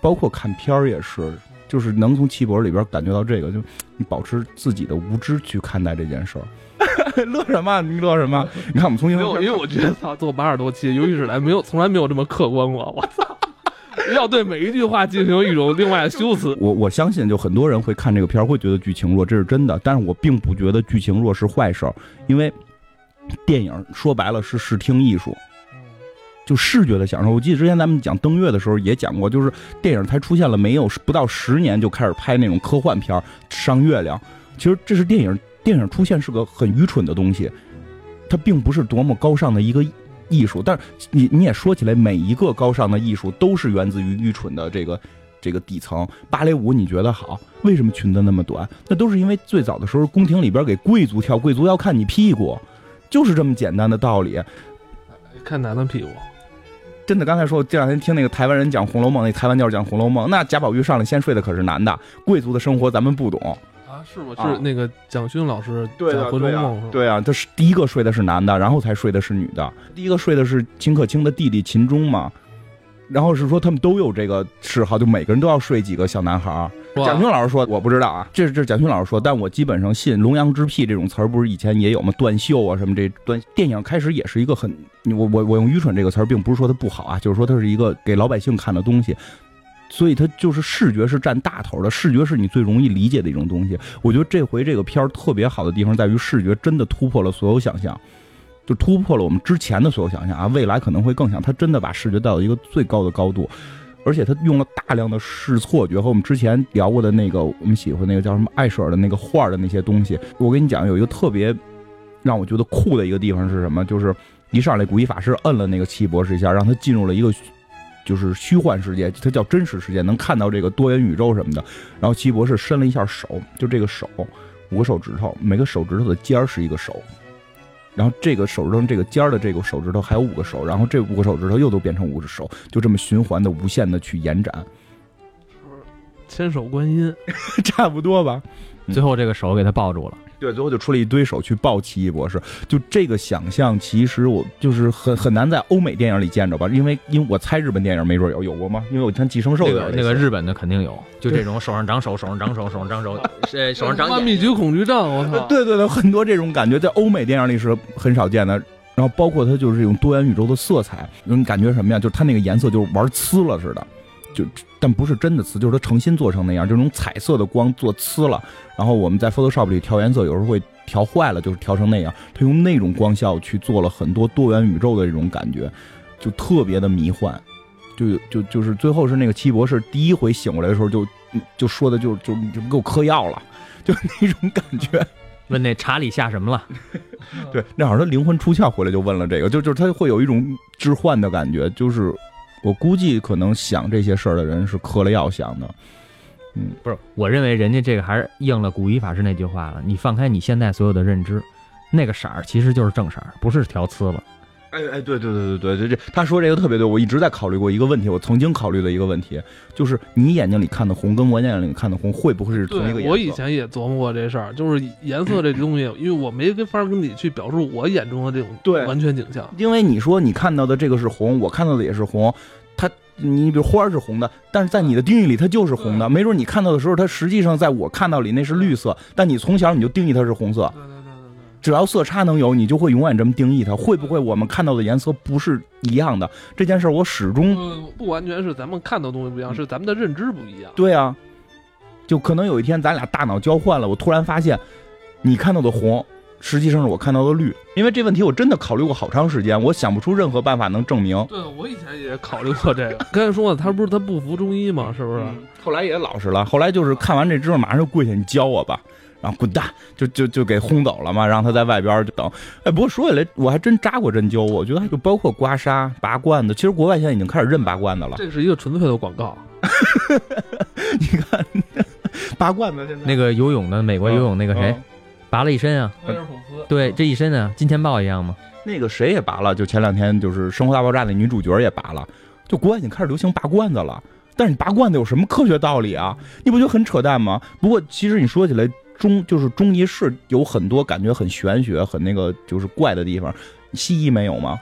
Speaker 2: 包括看片儿也是，就是能从气博里边感觉到这个，就你保持自己的无知去看待这件事儿。乐什么？你乐什么？你看我们从
Speaker 1: 没有，因为我觉得操，做八十多期游戏史来没有，从来没有这么客观过。我操，要对每一句话进行一种另外的修辞。
Speaker 2: 我我相信，就很多人会看这个片儿，会觉得剧情弱，这是真的。但是我并不觉得剧情弱是坏事儿，因为电影说白了是视听艺术，就视觉的享受。我记得之前咱们讲登月的时候也讲过，就是电影才出现了没有不到十年就开始拍那种科幻片儿上月亮。其实这是电影，电影出现是个很愚蠢的东西，它并不是多么高尚的一个艺术。但是你你也说起来，每一个高尚的艺术都是源自于愚蠢的这个这个底层。芭蕾舞你觉得好，为什么裙子那么短？那都是因为最早的时候宫廷里边给贵族跳，贵族要看你屁股，就是这么简单的道理。
Speaker 1: 看男的屁股，
Speaker 2: 真的，刚才说这两天听那个台湾人讲《红楼梦》，那台湾教讲《红楼梦》，那贾宝玉上来先睡的可是男的，贵族的生活咱们不懂，
Speaker 1: 啊，是吗？
Speaker 2: 啊
Speaker 1: 是那个蒋勋老师
Speaker 2: 对的，
Speaker 1: 讲《回
Speaker 2: 对啊
Speaker 1: 龙梦》是吧？
Speaker 2: 对啊，他是第一个睡的是男的，然后才睡的是女的。第一个睡的是秦可卿的弟弟秦钟嘛，然后是说他们都有这个嗜好，就每个人都要睡几个小男孩蒋勋老师说我不知道啊，这是这是蒋勋老师说，但我基本上信“龙阳之癖”这种词儿，不是以前也有吗？断袖啊什么这断电影开始也是一个很，我我我用愚蠢这个词儿，并不是说它不好啊，就是说它是一个给老百姓看的东西。所以它就是视觉是占大头的，视觉是你最容易理解的一种东西。我觉得这回这个片儿特别好的地方在于视觉真的突破了所有想象，就突破了我们之前的所有想象啊，未来可能会更想，它真的把视觉带到一个最高的高度，而且它用了大量的视错觉和我们之前聊过的那个我们喜欢那个叫什么艾舍尔的那个画的那些东西。我跟你讲，有一个特别让我觉得酷的一个地方是什么？就是一上来古一法师摁了那个奇异博士一下，让他进入了一个。就是虚幻世界，它叫真实世界，能看到这个多元宇宙什么的。然后奇异博士伸了一下手，就这个手，五个手指头，每个手指头的尖儿是一个手，然后这个手指头这个尖儿的这个手指头还有五个手，然后这五个手指头又都变成五只手，就这么循环的无限的去延展，
Speaker 1: 千手观音，
Speaker 2: 差不多吧。
Speaker 3: 最后这个手给他抱住了。
Speaker 2: 对，最后就出了一堆手去抱奇异博士，就这个想象，其实我就是很很难在欧美电影里见着吧，因为因为我猜日本电影没准有有过吗？因为我看寄生兽
Speaker 3: 那个那个日本的肯定有，就这种手上长手，手上长手，手上长手，呃，手上长
Speaker 1: 密集恐惧症，我操！
Speaker 2: 对对对，很多这种感觉在欧美电影里是很少见的。然后包括它就是这种多元宇宙的色彩，你感觉什么呀？就是它那个颜色就是玩呲了似的，就但不是真的呲，就是他诚心做成那样，这种彩色的光做呲了。然后我们在 Photoshop 里调颜色，有时候会调坏了，就是调成那样。他用那种光效去做了很多多元宇宙的这种感觉，就特别的迷幻。就就就是最后是那个奇异博士第一回醒过来的时候就，就说的就就就给我嗑药了，就那种感觉。
Speaker 3: 问那查理下什么了？
Speaker 2: 对，那好像他灵魂出窍回来就问了这个，就就是他会有一种置换的感觉，就是我估计可能想这些事儿的人是嗑了药想的，嗯
Speaker 3: 不是，我认为人家这个还是应了古一法师那句话了。你放开你现在所有的认知，那个色儿其实就是正色儿，不是调呲了。
Speaker 2: 哎哎，对对对对对对，这他说这个特别对，我一直在考虑过一个问题，我曾经考虑的一个问题，就是你眼睛里看的红跟我眼睛里看的红会不会是同一个颜，色？
Speaker 1: 我以前也琢磨过这事儿，就是颜色这东西，因为我没跟法跟你去表述我眼中的这种
Speaker 2: 对
Speaker 1: 完全景象。
Speaker 2: 因为你说你看到的这个是红，我看到的也是红，它你比如花是红的，但是在你的定义里它就是红的，没准你看到的时候，它实际上在我看到里那是绿色，但你从小你就定义它是红色，
Speaker 1: 对对对对
Speaker 2: 只要色差能有，你就会永远这么定义它。会不会我们看到的颜色不是一样的？这件事我始，终
Speaker 1: 呃，不完全是咱们看到的东西不一样，是咱们的认知不一样。
Speaker 2: 对啊，就可能有一天咱俩大脑交换了，我突然发现你看到的红。实际上是我看到的绿，因为这问题我真的考虑过好长时间，我想不出任何办法能证明。
Speaker 1: 对，我以前也考虑过这个。刚才说了，他不是他不服中医吗？是不是？
Speaker 2: 嗯后来也老实了，后来就是看完这之后，马上就跪下，你教我吧，然后滚蛋，就就就给轰走了嘛，让他在外边就等。哎，不过说起来，我还真扎过针灸，我觉得就包括刮痧、拔罐子，其实国外现在已经开始认拔罐子了。
Speaker 1: 这是一个纯粹的广告。
Speaker 2: 你看，拔罐子现在
Speaker 3: 那个游泳的美国游泳那个谁，
Speaker 2: 嗯
Speaker 3: 拔了一身啊，
Speaker 1: 威尔普斯，
Speaker 3: 对，这一身啊，金钱豹一样吗？
Speaker 2: 那个谁也拔了，就前两天就是《生活大爆炸》那女主角也拔了，就国外已经开始流行拔罐子了。但是你拔罐子有什么科学道理啊？你不觉得很扯淡吗？不过其实你说起来，中就是中医是有很多感觉很玄学、很那个就是怪的地方，西医没有吗？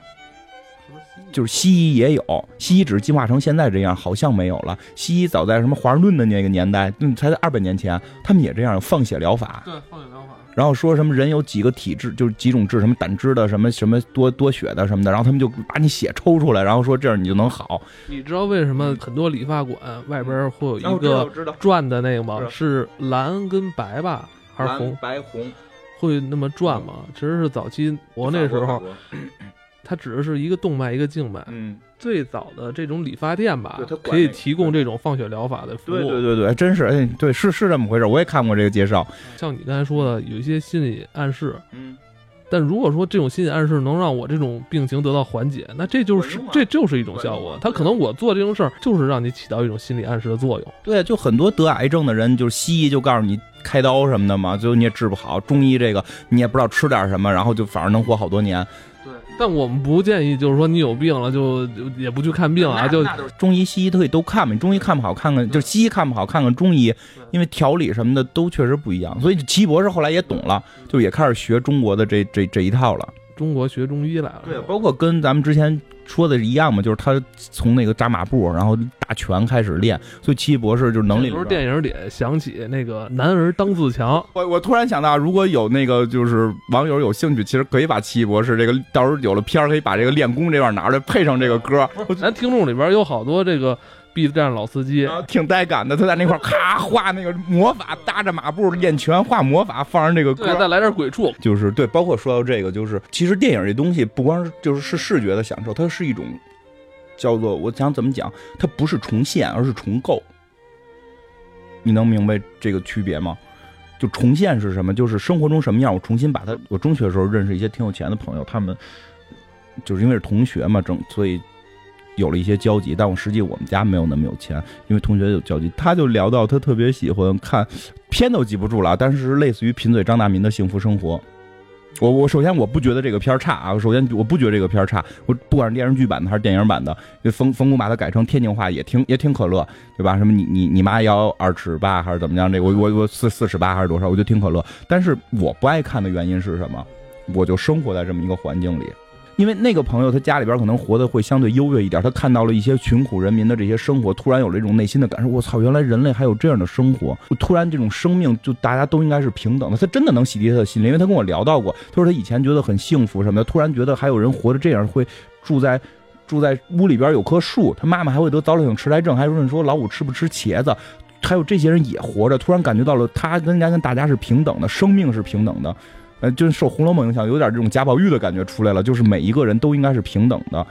Speaker 2: 就是西医也有，西医只是进化成现在这样，好像没有了。西医早在什么华盛顿的那个年代，嗯，才在二百年前，他们也这样放血疗法。
Speaker 1: 对，放血疗法。
Speaker 2: 然后说什么人有几个体质，就是几种质，什么胆汁的，什么什么多多血的什么的，然后他们就把你血抽出来，然后说这样你就能好。
Speaker 1: 你知道为什么很多理发馆外边会有一个转的那个吗？是蓝跟白吧，还是红？
Speaker 2: 白红。
Speaker 1: 会那么转吗？其实是早期我那时候，它只是一个动脉一个静脉。
Speaker 2: 嗯，
Speaker 1: 最早的这种理发店吧可以提供这种放血疗法的服务。
Speaker 2: 对对对对，真是哎，对是是这么回事，我也看过这个介绍。
Speaker 1: 像你刚才说的，有一些心理暗示。
Speaker 2: 嗯，
Speaker 1: 但如果说这种心理暗示能让我这种病情得到缓解，那这就是这就是一种效。果他可能我做这种事儿，就是让你起到一种心理暗示的作用。
Speaker 2: 对，就很多得癌症的人，就是西医就告诉你开刀什么的嘛，最后你也治不好。中医这个你也不知道吃点什么，然后就反而能活好多年。
Speaker 1: 对，但我们不建议，就是说你有病了就就也不去看病啊，就
Speaker 2: 中医西医都可以都看嘛，中医看不好看看，就西医看不好看看中医，因为调理什么的都确实不一样。所以齐博士后来也懂了，就也开始学中国的这这这一套了。
Speaker 1: 中国学中医来了，
Speaker 2: 对，包括跟咱们之前说的一样嘛，就是他从那个扎马步，然后打拳开始练，所以奇异博士就是能力。
Speaker 1: 不是电影里想起那个男儿当自强，
Speaker 2: 我我突然想到，如果有那个就是网友有兴趣，其实可以把奇异博士这个到时候有了片儿，可以把这个练功这段拿出来配上这个歌。
Speaker 1: 咱听众里边有好多这个。B 站老司机
Speaker 2: 挺带感的，他在那块咔画那个魔法，搭着马步练拳，画魔法，放上这个歌，
Speaker 1: 再来点鬼畜，
Speaker 2: 就是对。包括说到这个，就是其实电影这东西不光是就是是视觉的享受，它是一种叫做我想怎么讲，它不是重现，而是重构。你能明白这个区别吗？就重现是什么？就是生活中什么样，我重新把它。我中学的时候认识一些挺有钱的朋友，他们就是因为是同学嘛，整所以。有了一些交集，但我实际我们家没有那么有钱，因为同学有交集，他就聊到他特别喜欢看，片都记不住了，但是类似于贫嘴张大民的幸福生活。我我首先我不觉得这个片儿差啊，首先我不觉得这个片儿差，我不管是电视剧版的还是电影版的，冯冯巩把它改成天津话也挺也挺可乐，对吧？什么你你你妈要二尺八还是怎么样？这我我我四四尺八还是多少？我就挺可乐。但是我不爱看的原因是什么？我就生活在这么一个环境里。因为那个朋友他家里边可能活得会相对优越一点，他看到了一些穷苦人民的这些生活，突然有了一种内心的感受。我操，原来人类还有这样的生活！突然这种生命就大家都应该是平等的。他真的能洗涤他的心灵，因为他跟我聊到过，他说他以前觉得很幸福什么的，突然觉得还有人活着这样，会住在住在屋里边有棵树，他妈妈还会得早老性痴呆症，还问说老五吃不吃茄子，还有这些人也活着，突然感觉到了他跟人家跟大家是平等的，生命是平等的。呃，就是受《红楼梦》影响，有点这种贾宝玉的感觉出来了。就是每一个人都应该是平等的，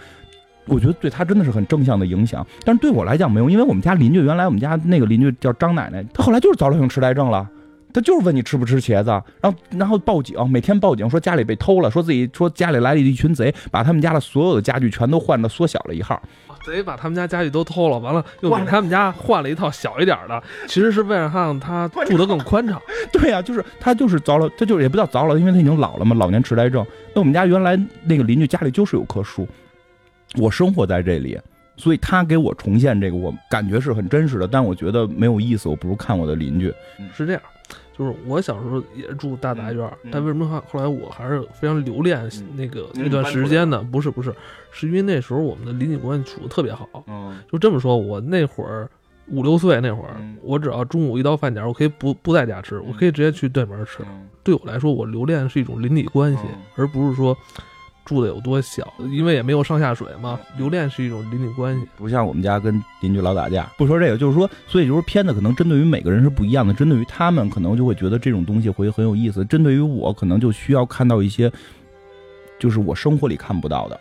Speaker 2: 我觉得对他真的是很正向的影响。但是对我来讲没有，因为我们家邻居原来我们家那个邻居叫张奶奶，她后来就是早老性痴呆症了，她就是问你吃不吃茄子，然后然后报警，每天报警说家里被偷了，说自己说家里来了一群贼，把他们家的所有的家具全都换的缩小了一号。
Speaker 1: 贼把他们家家具都偷了，完了又给他们家换了一套小一点的，其实是为了让他住得更宽敞。
Speaker 2: 对呀，就是他就是糟了，他就是也不叫糟了，因为他已经老了嘛，老年痴呆症。那我们家原来那个邻居家里就是有棵树，我生活在这里，所以他给我重现这个，我感觉是很真实的。但我觉得没有意思，我不如看我的邻居。
Speaker 1: 是这样。就是我小时候也住大杂院，但为什么后后来我还是非常留恋那个那段时间呢？不是不是，是因为那时候我们的邻里关系处的特别好。就这么说，我那会儿五六岁那会儿，我只要中午一到饭点，我可以不不在家吃，我可以直接去对门吃。对我来说，我留恋的是一种邻里关系，而不是说。住的有多小，因为也没有上下水嘛。留恋是一种邻里关系，
Speaker 2: 不像我们家跟邻居老打架。不说这个，就是说，所以就是片子可能针对于每个人是不一样的。针对于他们，可能就会觉得这种东西会很有意思；针对于我，可能就需要看到一些，就是我生活里看不到的。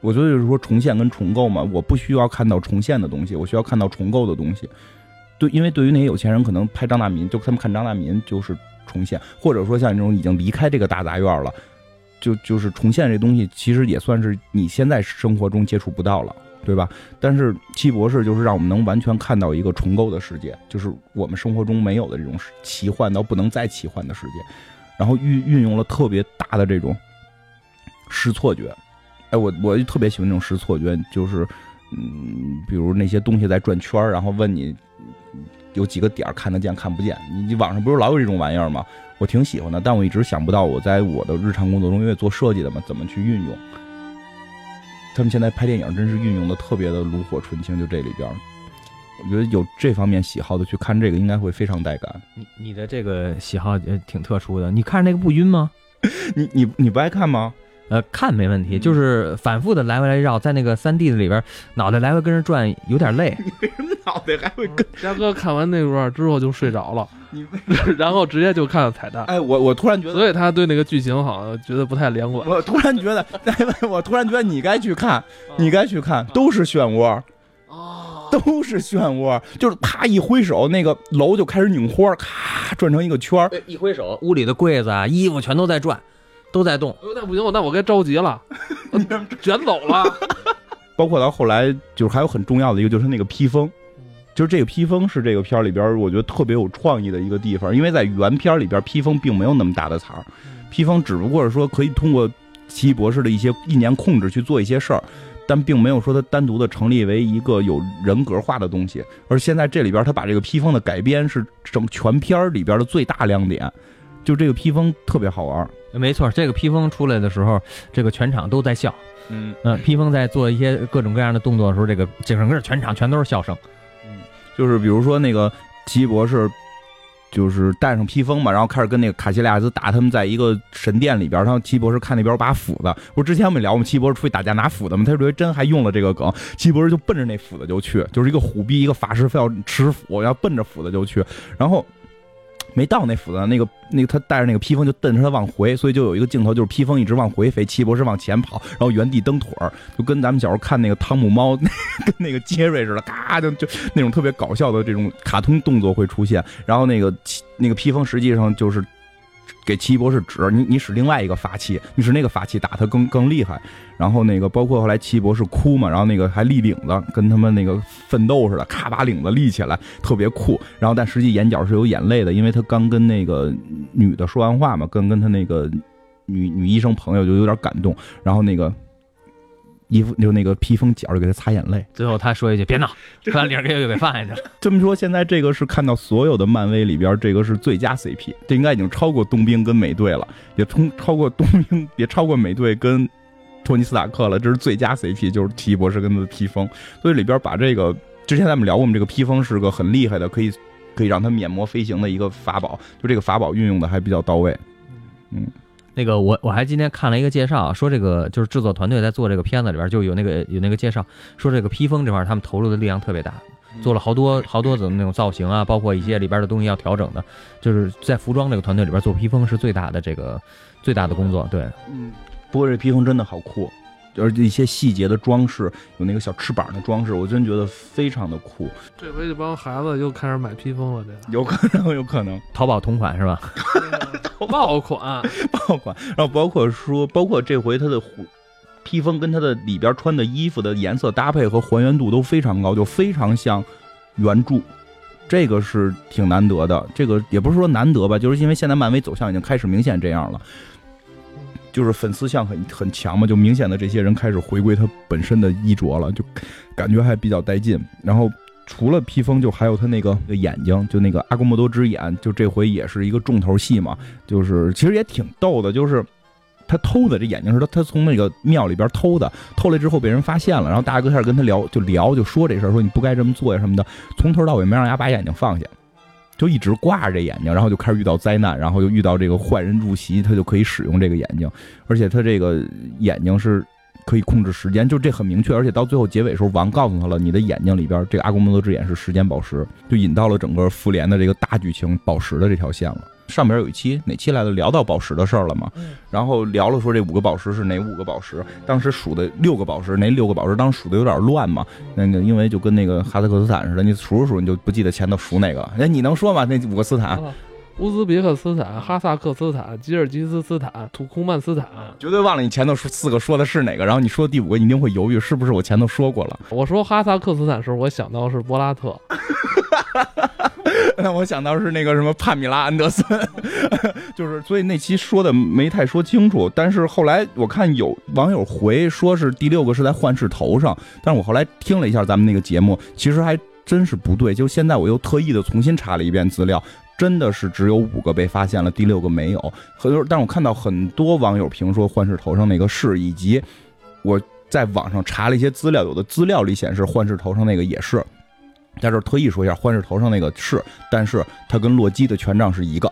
Speaker 2: 我觉得就是说重现跟重构嘛，我不需要看到重现的东西，我需要看到重构的东西。对，因为对于那些有钱人，可能拍张大民，就他们看张大民就是重现，或者说像这种已经离开这个大杂院了。就就是重现这东西，其实也算是你现在生活中接触不到了，对吧？但是七博士就是让我们能完全看到一个重构的世界，就是我们生活中没有的这种奇幻到不能再奇幻的世界，然后运运用了特别大的这种视错觉。哎，我我就特别喜欢这种视错觉，就是嗯，比如那些东西在转圈然后问你有几个点看得见看不见，你你网上不是老有这种玩意儿吗？我挺喜欢的，但我一直想不到我在我的日常工作中，因为做设计的嘛，怎么去运用。他们现在拍电影真是运用的特别的炉火纯青，就这里边，我觉得有这方面喜好的去看这个，应该会非常带感。
Speaker 3: 你你的这个喜好也挺特殊的，你看那个不晕吗？
Speaker 2: 你你你不爱看吗？
Speaker 3: 呃，看没问题，就是反复的来回来绕，在那个三 D 的里边，脑袋来回跟着转，有点累。
Speaker 2: 你为什么脑袋还会跟？
Speaker 1: 嘉哥看完那段之后就睡着了，你然后直接就看了彩蛋。
Speaker 2: 哎，我我突然觉得，
Speaker 1: 所以他对那个剧情好像觉得不太连贯。
Speaker 2: 我突然觉得，我突然觉得你该去看，你该去看，都是漩涡，哦，都是漩涡，就是啪一挥手，那个楼就开始拧花，咔转成一个圈儿。
Speaker 3: 一挥手，屋里的柜子啊、衣服全都在转。都在动，
Speaker 1: 那不行，那我该着急了，卷走了。
Speaker 2: 包括到后来，就是还有很重要的一个，就是那个披风，就是这个披风是这个片儿里边我觉得特别有创意的一个地方，因为在原片里边披风并没有那么大的彩儿，披风只不过是说可以通过奇异博士的一些意念控制去做一些事儿。但并没有说它单独的成立为一个有人格化的东西，而现在这里边他把这个披风的改编是整全片里边的最大亮点，就这个披风特别好玩。
Speaker 3: 没错，这个披风出来的时候，这个全场都在笑。
Speaker 2: 嗯
Speaker 3: 嗯，披风在做一些各种各样的动作的时候，这个整个全场全都是笑声。
Speaker 2: 就是比如说那个奇异博士。就是带上披风嘛，然后开始跟那个卡西利亚斯打。他们在一个神殿里边，然后奇异博士看那边有把斧子。不是之前我们聊，我们奇异博士出去打架拿斧子嘛？他这回真还用了这个梗，奇异博士就奔着那斧子就去，就是一个虎逼，一个法师非要吃斧，要奔着斧子就去，然后。没到那斧子，那个那个他带着那个披风就瞪着他往回，所以就有一个镜头，就是披风一直往回飞，奇博士往前跑，然后原地蹬腿儿，就跟咱们小时候看那个汤姆猫，跟那个杰瑞似的，嘎就就那种特别搞笑的这种卡通动作会出现，然后那个那个披风实际上就是。给奇异博士指你，你使另外一个法器，你使那个法器打他更更厉害。然后那个包括后来奇异博士哭嘛，然后那个还立领子，跟他们那个奋斗似的，咔把领子立起来，特别酷。然后但实际眼角是有眼泪的，因为他刚跟那个女的说完话嘛，跟跟他那个女女医生朋友就有点感动。然后那个。衣服就那个披风角就给他擦眼泪，
Speaker 3: 最后他说一句：“别闹！”把领给又给放下去了。
Speaker 2: 这么说，现在这个是看到所有的漫威里边，这个是最佳 CP，这应该已经超过冬兵跟美队了，也冲超过冬兵，也超过美队跟托尼斯塔克了。这是最佳 CP，就是奇异博士跟他的披风。所以里边把这个之前咱们聊过，我们这个披风是个很厉害的，可以可以让他免魔飞行的一个法宝，就这个法宝运用的还比较到位。嗯。
Speaker 3: 那个我我还今天看了一个介绍，说这个就是制作团队在做这个片子里边就有那个有那个介绍，说这个披风这块他们投入的力量特别大，做了好多好多种那种造型啊，包括一些里边的东西要调整的，就是在服装这个团队里边做披风是最大的这个最大的工作。对，
Speaker 2: 嗯，不过这披风真的好酷。而且一些细节的装饰，有那个小翅膀的装饰，我真觉得非常的酷。
Speaker 1: 这回这帮孩子又开始买披风了，这
Speaker 2: 有可能，有可能
Speaker 3: 淘宝同款是吧？
Speaker 1: 爆款，
Speaker 2: 爆款。然后包括说，包括这回他的披风跟他的里边穿的衣服的颜色搭配和还原度都非常高，就非常像原著。这个是挺难得的，这个也不是说难得吧，就是因为现在漫威走向已经开始明显这样了。就是粉丝像很很强嘛，就明显的这些人开始回归他本身的衣着了，就感觉还比较带劲。然后除了披风，就还有他那个眼睛，就那个阿古莫多之眼，就这回也是一个重头戏嘛。就是其实也挺逗的，就是他偷的这眼睛是他他从那个庙里边偷的，偷来之后被人发现了，然后大哥开始跟他聊，就聊就说这事儿，说你不该这么做呀什么的，从头到尾没让人家把眼睛放下。就一直挂着这眼睛，然后就开始遇到灾难，然后就遇到这个坏人入袭，他就可以使用这个眼睛，而且他这个眼睛是可以控制时间，就这很明确，而且到最后结尾时候，王告诉他了，你的眼睛里边这个阿贡莫德之眼是时间宝石，就引到了整个复联的这个大剧情宝石的这条线了。上边有一期哪期来的聊到宝石的事儿了嘛？然后聊了说这五个宝石是哪五个宝石？当时数的六个宝石，哪六个宝石当时数的有点乱嘛？那个因为就跟那个哈萨克斯坦似的，你数着数你就不记得前头数哪个。哎，你能说吗？那五个斯坦？
Speaker 1: 乌兹别克斯坦、哈萨克斯坦、吉尔吉斯斯坦、土库曼斯坦。
Speaker 2: 绝对忘了你前头说四个说的是哪个，然后你说第五个你一定会犹豫，是不是我前头说过了？
Speaker 1: 我说哈萨克斯坦时，候我想到是波拉特。
Speaker 2: 那我想到是那个什么帕米拉安德森，就是所以那期说的没太说清楚。但是后来我看有网友回说是第六个是在幻视头上，但是我后来听了一下咱们那个节目，其实还真是不对。就现在我又特意的重新查了一遍资料，真的是只有五个被发现了，第六个没有。很多，但我看到很多网友评说幻视头上那个是，以及我在网上查了一些资料，有的资料里显示幻视头上那个也是。在这特意说一下，幻视头上那个是，但是它跟洛基的权杖是一个。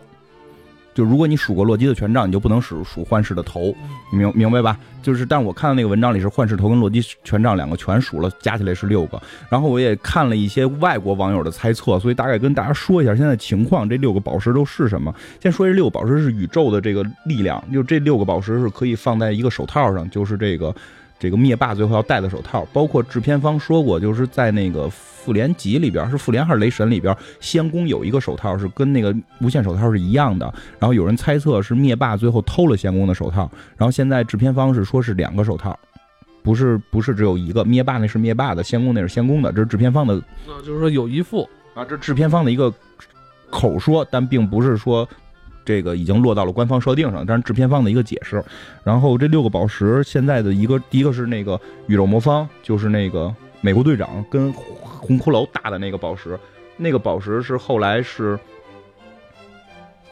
Speaker 2: 就如果你数过洛基的权杖，你就不能数数幻视的头，你明明白吧？就是，但我看到那个文章里是幻视头跟洛基权杖两个全数了，加起来是六个。然后我也看了一些外国网友的猜测，所以大概跟大家说一下现在情况，这六个宝石都是什么？先说这六个宝石是宇宙的这个力量，就这六个宝石是可以放在一个手套上，就是这个。这个灭霸最后要戴的手套，包括制片方说过，就是在那个复联集里边，是复联还是雷神里边，仙宫有一个手套是跟那个无限手套是一样的。然后有人猜测是灭霸最后偷了仙宫的手套，然后现在制片方是说是两个手套，不是不是只有一个，灭霸那是灭霸的，仙宫那是仙宫的，这是制片方的，
Speaker 1: 那就是说有一副
Speaker 2: 啊，这制片方的一个口说，但并不是说。这个已经落到了官方设定上，但是制片方的一个解释。然后这六个宝石现在的一个，第一个是那个宇宙魔方，就是那个美国队长跟红骷髅打的那个宝石，那个宝石是后来是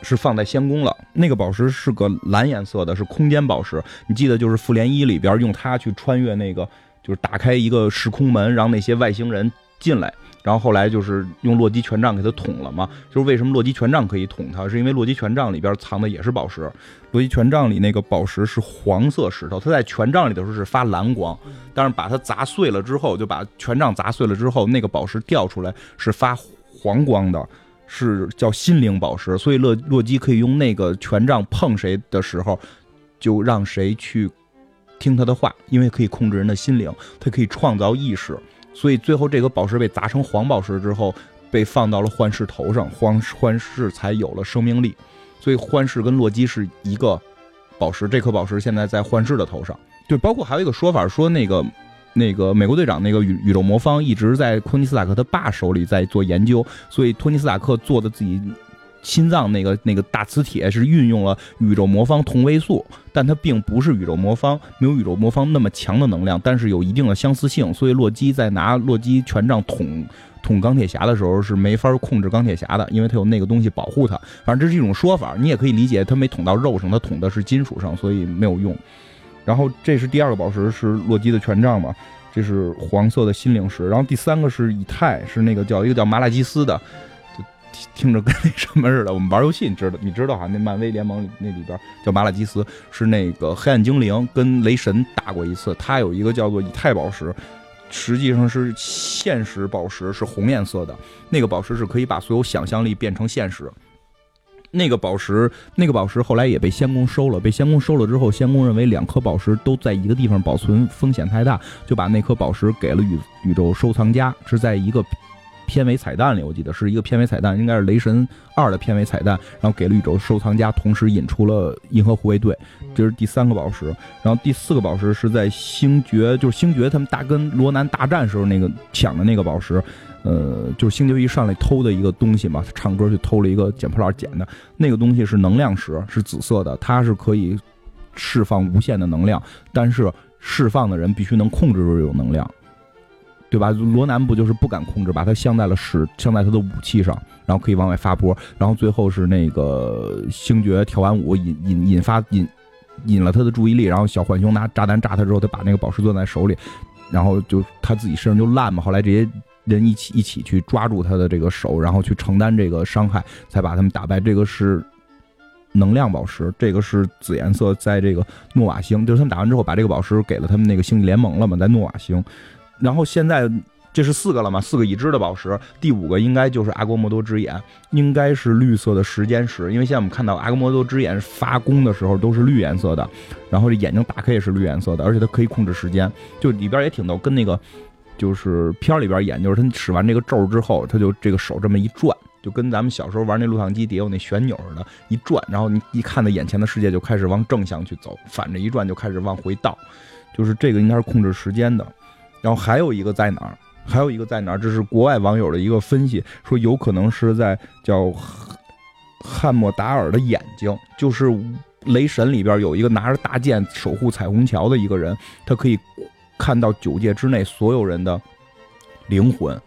Speaker 2: 是放在仙宫了。那个宝石是个蓝颜色的，是空间宝石。你记得就是复联一里边用它去穿越那个，就是打开一个时空门，让那些外星人进来。然后后来就是用洛基权杖给他捅了嘛，就是为什么洛基权杖可以捅他，是因为洛基权杖里边藏的也是宝石，洛基权杖里那个宝石是黄色石头，它在权杖里的时候是发蓝光，但是把它砸碎了之后，就把权杖砸碎了之后，那个宝石掉出来是发黄光的，是叫心灵宝石，所以洛洛基可以用那个权杖碰谁的时候，就让谁去听他的话，因为可以控制人的心灵，它可以创造意识。所以最后这个宝石被砸成黄宝石之后，被放到了幻视头上，幻幻视才有了生命力。所以幻视跟洛基是一个宝石，这颗宝石现在在幻视的头上。对，包括还有一个说法说，那个那个美国队长那个宇宇宙魔方一直在托尼斯塔克他爸手里在做研究，所以托尼斯塔克做的自己。心脏那个那个大磁铁是运用了宇宙魔方同位素，但它并不是宇宙魔方，没有宇宙魔方那么强的能量，但是有一定的相似性。所以洛基在拿洛基权杖捅捅钢铁侠的时候是没法控制钢铁侠的，因为他有那个东西保护他。反正这是一种说法，你也可以理解他没捅到肉上，他捅的是金属上，所以没有用。然后这是第二个宝石，是洛基的权杖嘛？这是黄色的心灵石。然后第三个是以太，是那个叫一个叫马拉基斯的。听着跟那什么似的，我们玩游戏，你知道？你知道哈？那漫威联盟那里边叫马拉基斯，是那个黑暗精灵跟雷神打过一次。他有一个叫做以太宝石，实际上是现实宝石，是红颜色的。那个宝石是可以把所有想象力变成现实。那个宝石，那个宝石后来也被仙宫收了。被仙宫收了之后，仙宫认为两颗宝石都在一个地方保存风险太大，就把那颗宝石给了宇宇宙收藏家，是在一个。片尾彩蛋里，我记得是一个片尾彩蛋，应该是《雷神二》的片尾彩蛋，然后给了宇宙收藏家，同时引出了银河护卫队，这是第三个宝石。然后第四个宝石是在星爵，就是星爵他们大跟罗南大战时候那个抢的那个宝石，呃，就是星爵一上来偷的一个东西嘛，他唱歌去偷了一个捡破烂捡的，那个东西是能量石，是紫色的，它是可以释放无限的能量，但是释放的人必须能控制住这种能量。对吧？罗南不就是不敢控制，把它镶在了使镶在他的武器上，然后可以往外发波，然后最后是那个星爵跳完舞引引引发引引了他的注意力，然后小浣熊拿炸弹炸他之后，他把那个宝石攥在手里，然后就他自己身上就烂嘛。后来这些人一起一起去抓住他的这个手，然后去承担这个伤害，才把他们打败。这个是能量宝石，这个是紫颜色，在这个诺瓦星，就是他们打完之后把这个宝石给了他们那个星际联盟了嘛，在诺瓦星。然后现在这是四个了嘛？四个已知的宝石，第五个应该就是阿国摩多之眼，应该是绿色的时间石。因为现在我们看到阿国摩多之眼发功的时候都是绿颜色的，然后这眼睛打开也是绿颜色的，而且它可以控制时间，就里边也挺逗，跟那个就是片里边演，就是他使完这个咒之后，他就这个手这么一转，就跟咱们小时候玩那录像机底下有那旋钮似的，一转，然后你一看到眼前的世界就开始往正向去走，反着一转就开始往回倒，就是这个应该是控制时间的。然后还有一个在哪儿？还有一个在哪儿？这是国外网友的一个分析，说有可能是在叫汉莫达尔的眼睛，就是雷神里边有一个拿着大剑守护彩虹桥的一个人，他可以看到九界之内所有人的灵魂。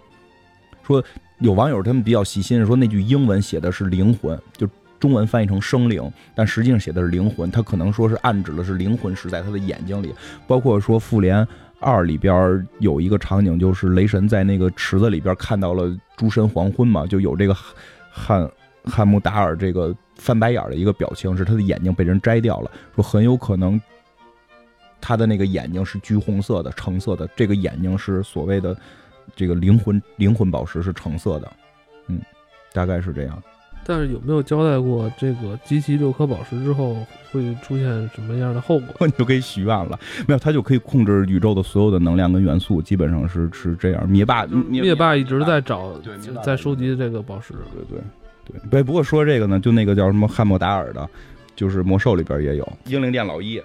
Speaker 2: 说有网友他们比较细心，说那句英文写的是灵魂，就中文翻译成生灵，但实际上写的是灵魂。他可能说是暗指的是灵魂是在他的眼睛里，包括说复联。二里边有一个场景，就是雷神在那个池子里边看到了诸神黄昏嘛，就有这个汉汉姆达尔这个翻白眼的一个表情，是他的眼睛被人摘掉了，说很有可能他的那个眼睛是橘红色的、橙色的，这个眼睛是所谓的这个灵魂灵魂宝石是橙色的，嗯，大概是这样。
Speaker 1: 但是有没有交代过这个集齐六颗宝石之后会出现什么样的后果？
Speaker 2: 你 就可以许愿了。没有，他就可以控制宇宙的所有的能量跟元素，基本上是是这样。灭霸
Speaker 1: 灭霸一直在找，在收集这个宝石。
Speaker 2: 对对对。不不过说这个呢，就那个叫什么汉莫达尔的，就是魔兽里边也有英灵殿老一，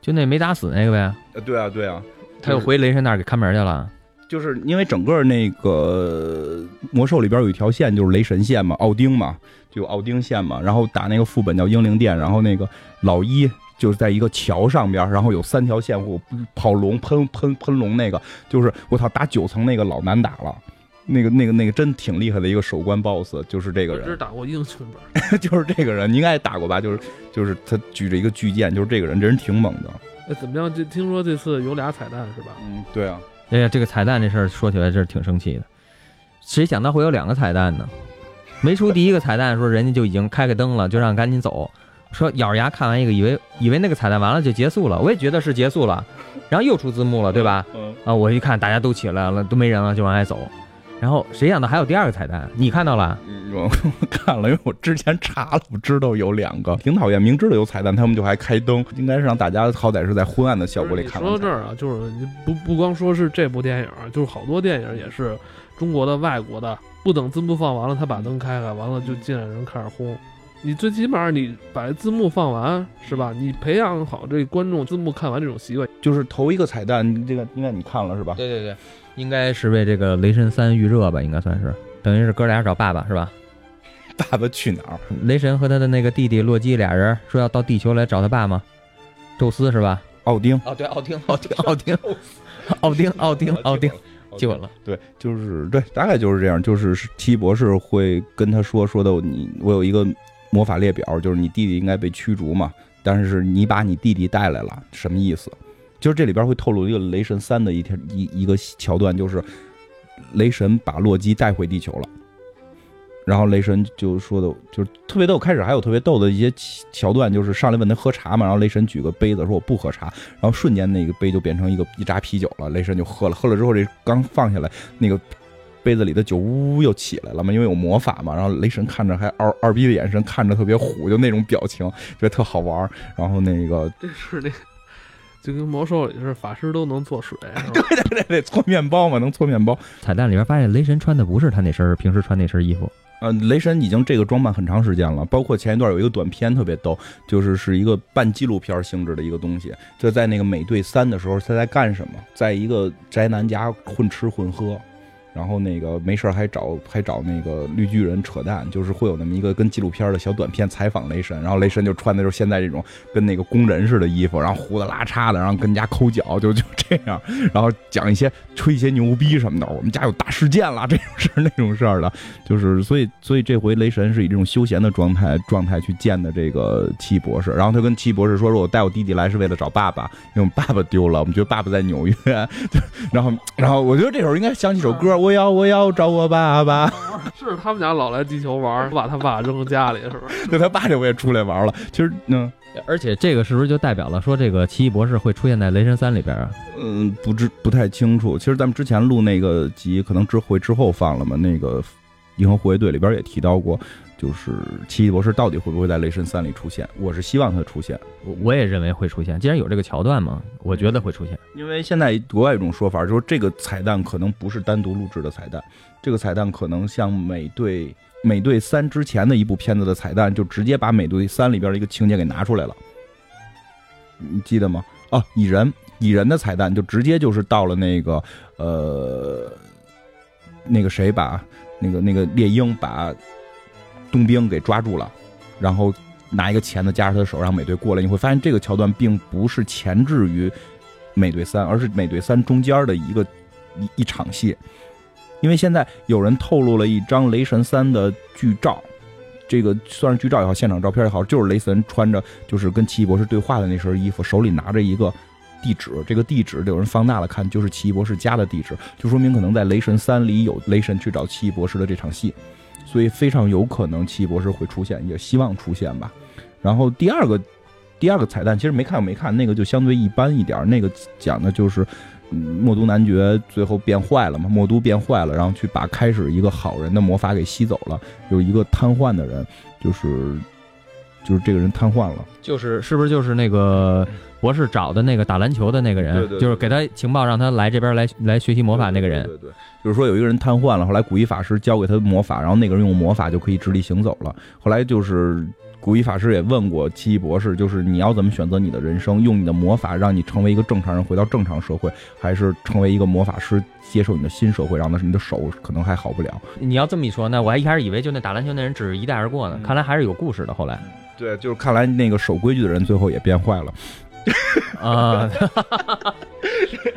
Speaker 3: 就那没打死那个呗。
Speaker 2: 呃，对啊对啊，
Speaker 3: 他又回雷神那儿给看门去了。
Speaker 2: 就是因为整个那个魔兽里边有一条线就是雷神线嘛，奥丁嘛，就奥丁线嘛。然后打那个副本叫英灵殿，然后那个老一就是在一个桥上边，然后有三条线我跑龙喷喷喷龙那个，就是我操打九层那个老难打了。那个、那个、那个真挺厉害的一个守关 BOSS，就是这个人。
Speaker 1: 只打过英雄本，
Speaker 2: 就是这个人，你应该也打过吧？就是就是他举着一个巨剑，就是这个人，这人挺猛的。
Speaker 1: 哎，怎么样？这听说这次有俩彩蛋是吧？
Speaker 2: 嗯，对啊。
Speaker 3: 哎呀，这个彩蛋这事儿说起来真是挺生气的。谁想到会有两个彩蛋呢？没出第一个彩蛋的时候，人家就已经开个灯了，就让赶紧走。说咬着牙看完一个，以为以为那个彩蛋完了就结束了，我也觉得是结束了。然后又出字幕了，对吧？
Speaker 2: 嗯。
Speaker 3: 啊，我一看大家都起来了，都没人了，就往外走。然后谁想到还有第二个彩蛋？你看到了？
Speaker 2: 我看了，因为我之前查了，我知道有两个，挺讨厌，明知道有彩蛋，他们就还开灯，应该是让大家好歹是在昏暗的效果里看。
Speaker 1: 说到这儿啊，就是不不光说是这部电影，就是好多电影也是中国的、外国的，不等字幕放完了，他把灯开开，完了就进来人开始轰。你最起码你把字幕放完是吧？你培养好这观众字幕看完这种习惯，
Speaker 2: 就是头一个彩蛋，这个应该你看了是吧？
Speaker 3: 对对对。应该是为这个《雷神三》预热吧，应该算是，等于是哥俩找爸爸是吧？
Speaker 2: 爸爸去哪儿？
Speaker 3: 雷神和他的那个弟弟洛基俩人说要到地球来找他爸吗？宙斯是吧？
Speaker 2: 奥丁
Speaker 3: 哦，对，奥丁，奥丁，奥丁，奥丁，奥丁，奥丁，记稳了。
Speaker 2: 对，就是对，大概就是这样。就是奇异博士会跟他说说的，你我有一个魔法列表，就是你弟弟应该被驱逐嘛，但是你把你弟弟带来了，什么意思？就是这里边会透露一个雷神三的一天一一个桥段，就是雷神把洛基带回地球了，然后雷神就说的，就是特别逗。开始还有特别逗的一些桥段，就是上来问他喝茶嘛，然后雷神举个杯子说我不喝茶，然后瞬间那个杯就变成一个一扎啤酒了，雷神就喝了，喝了之后这刚放下来，那个杯子里的酒呜呜又起来了嘛，因为有魔法嘛，然后雷神看着还二二逼的眼神看着特别虎，就那种表情，觉得特好玩。然后那个
Speaker 1: 这是那。就跟魔兽里是法师都能做水，
Speaker 2: 对对对对，搓面包嘛，能搓面包。
Speaker 3: 彩蛋里边发现雷神穿的不是他那身平时穿那身衣服。
Speaker 2: 呃，雷神已经这个装扮很长时间了，包括前一段有一个短片特别逗，就是是一个半纪录片性质的一个东西，就在那个美队三的时候他在干什么，在一个宅男家混吃混喝。然后那个没事还找还找那个绿巨人扯淡，就是会有那么一个跟纪录片的小短片采访雷神，然后雷神就穿的就是现在这种跟那个工人似的衣服，然后胡子拉碴的，然后跟人家抠脚，就就这样，然后讲一些吹一些牛逼什么的，我们家有大事件了，这种事那种事儿的，就是所以所以这回雷神是以这种休闲的状态状态去见的这个奇异博士，然后他跟奇异博士说说我带我弟弟来是为了找爸爸，因为我们爸爸丢了，我们觉得爸爸在纽约，然后然后我觉得这时候应该想起首歌。我要我要找我爸爸，
Speaker 1: 是他们家老来地球玩，把他爸扔家里，是不是？
Speaker 2: 那他爸这回也出来玩了。其实，嗯，
Speaker 3: 而且这个是不是就代表了说这个奇异博士会出现在雷神三里边啊？
Speaker 2: 嗯，不知不太清楚。其实咱们之前录那个集，可能之会之后放了嘛。那个银河护卫队里边也提到过。就是奇异博士到底会不会在雷神三里出现？我是希望他出现，
Speaker 3: 我我也认为会出现。既然有这个桥段嘛，我觉得会出现。
Speaker 2: 因为现在国外有一种说法，就是这个彩蛋可能不是单独录制的彩蛋，这个彩蛋可能像美队美队三之前的一部片子的彩蛋，就直接把美队三里边的一个情节给拿出来了。你记得吗？哦，蚁人蚁人的彩蛋就直接就是到了那个呃那个谁把那个那个猎鹰把。冬兵给抓住了，然后拿一个钳子夹着他的手，让美队过来。你会发现这个桥段并不是前置于美队三，而是美队三中间的一个一一场戏。因为现在有人透露了一张雷神三的剧照，这个算是剧照也好，现场照片也好，就是雷神穿着就是跟奇异博士对话的那身衣服，手里拿着一个地址。这个地址有人放大了看，就是奇异博士家的地址，就说明可能在雷神三里有雷神去找奇异博士的这场戏。所以非常有可能奇异博士会出现，也希望出现吧。然后第二个，第二个彩蛋其实没看没看，那个就相对一般一点。那个讲的就是，默都男爵最后变坏了嘛，默都变坏了，然后去把开始一个好人的魔法给吸走了，有一个瘫痪的人，就是就是这个人瘫痪了，
Speaker 3: 就是是不是就是那个。博士找的那个打篮球的那个人，就是给他情报让他来这边来来学习魔法那个人。
Speaker 2: 对对，就是说有一个人瘫痪了，后来古一法师教给他魔法，然后那个人用魔法就可以直立行走了。后来就是古一法师也问过奇异博士，就是你要怎么选择你的人生，用你的魔法让你成为一个正常人，回到正常社会，还是成为一个魔法师，接受你的新社会，让的是你的手可能还好不了。
Speaker 3: 你要这么一说，那我还一开始以为就那打篮球那人只是一带而过呢，看来还是有故事的。后来，
Speaker 2: 对，就是看来那个守规矩的人最后也变坏了。
Speaker 3: 啊，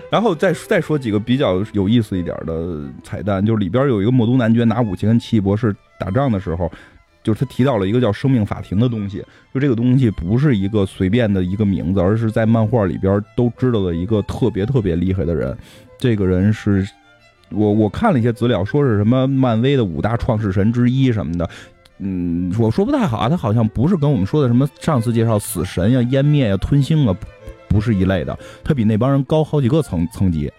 Speaker 2: 然后再再说几个比较有意思一点的彩蛋，就是里边有一个魔都男爵拿武器跟奇异博士打仗的时候，就是他提到了一个叫生命法庭的东西，就这个东西不是一个随便的一个名字，而是在漫画里边都知道的一个特别特别厉害的人。这个人是我我看了一些资料，说是什么漫威的五大创世神之一什么的。嗯，我说不太好啊，他好像不是跟我们说的什么上次介绍死神呀、湮灭呀、吞星啊，不是一类的。他比那帮人高好几个层层级。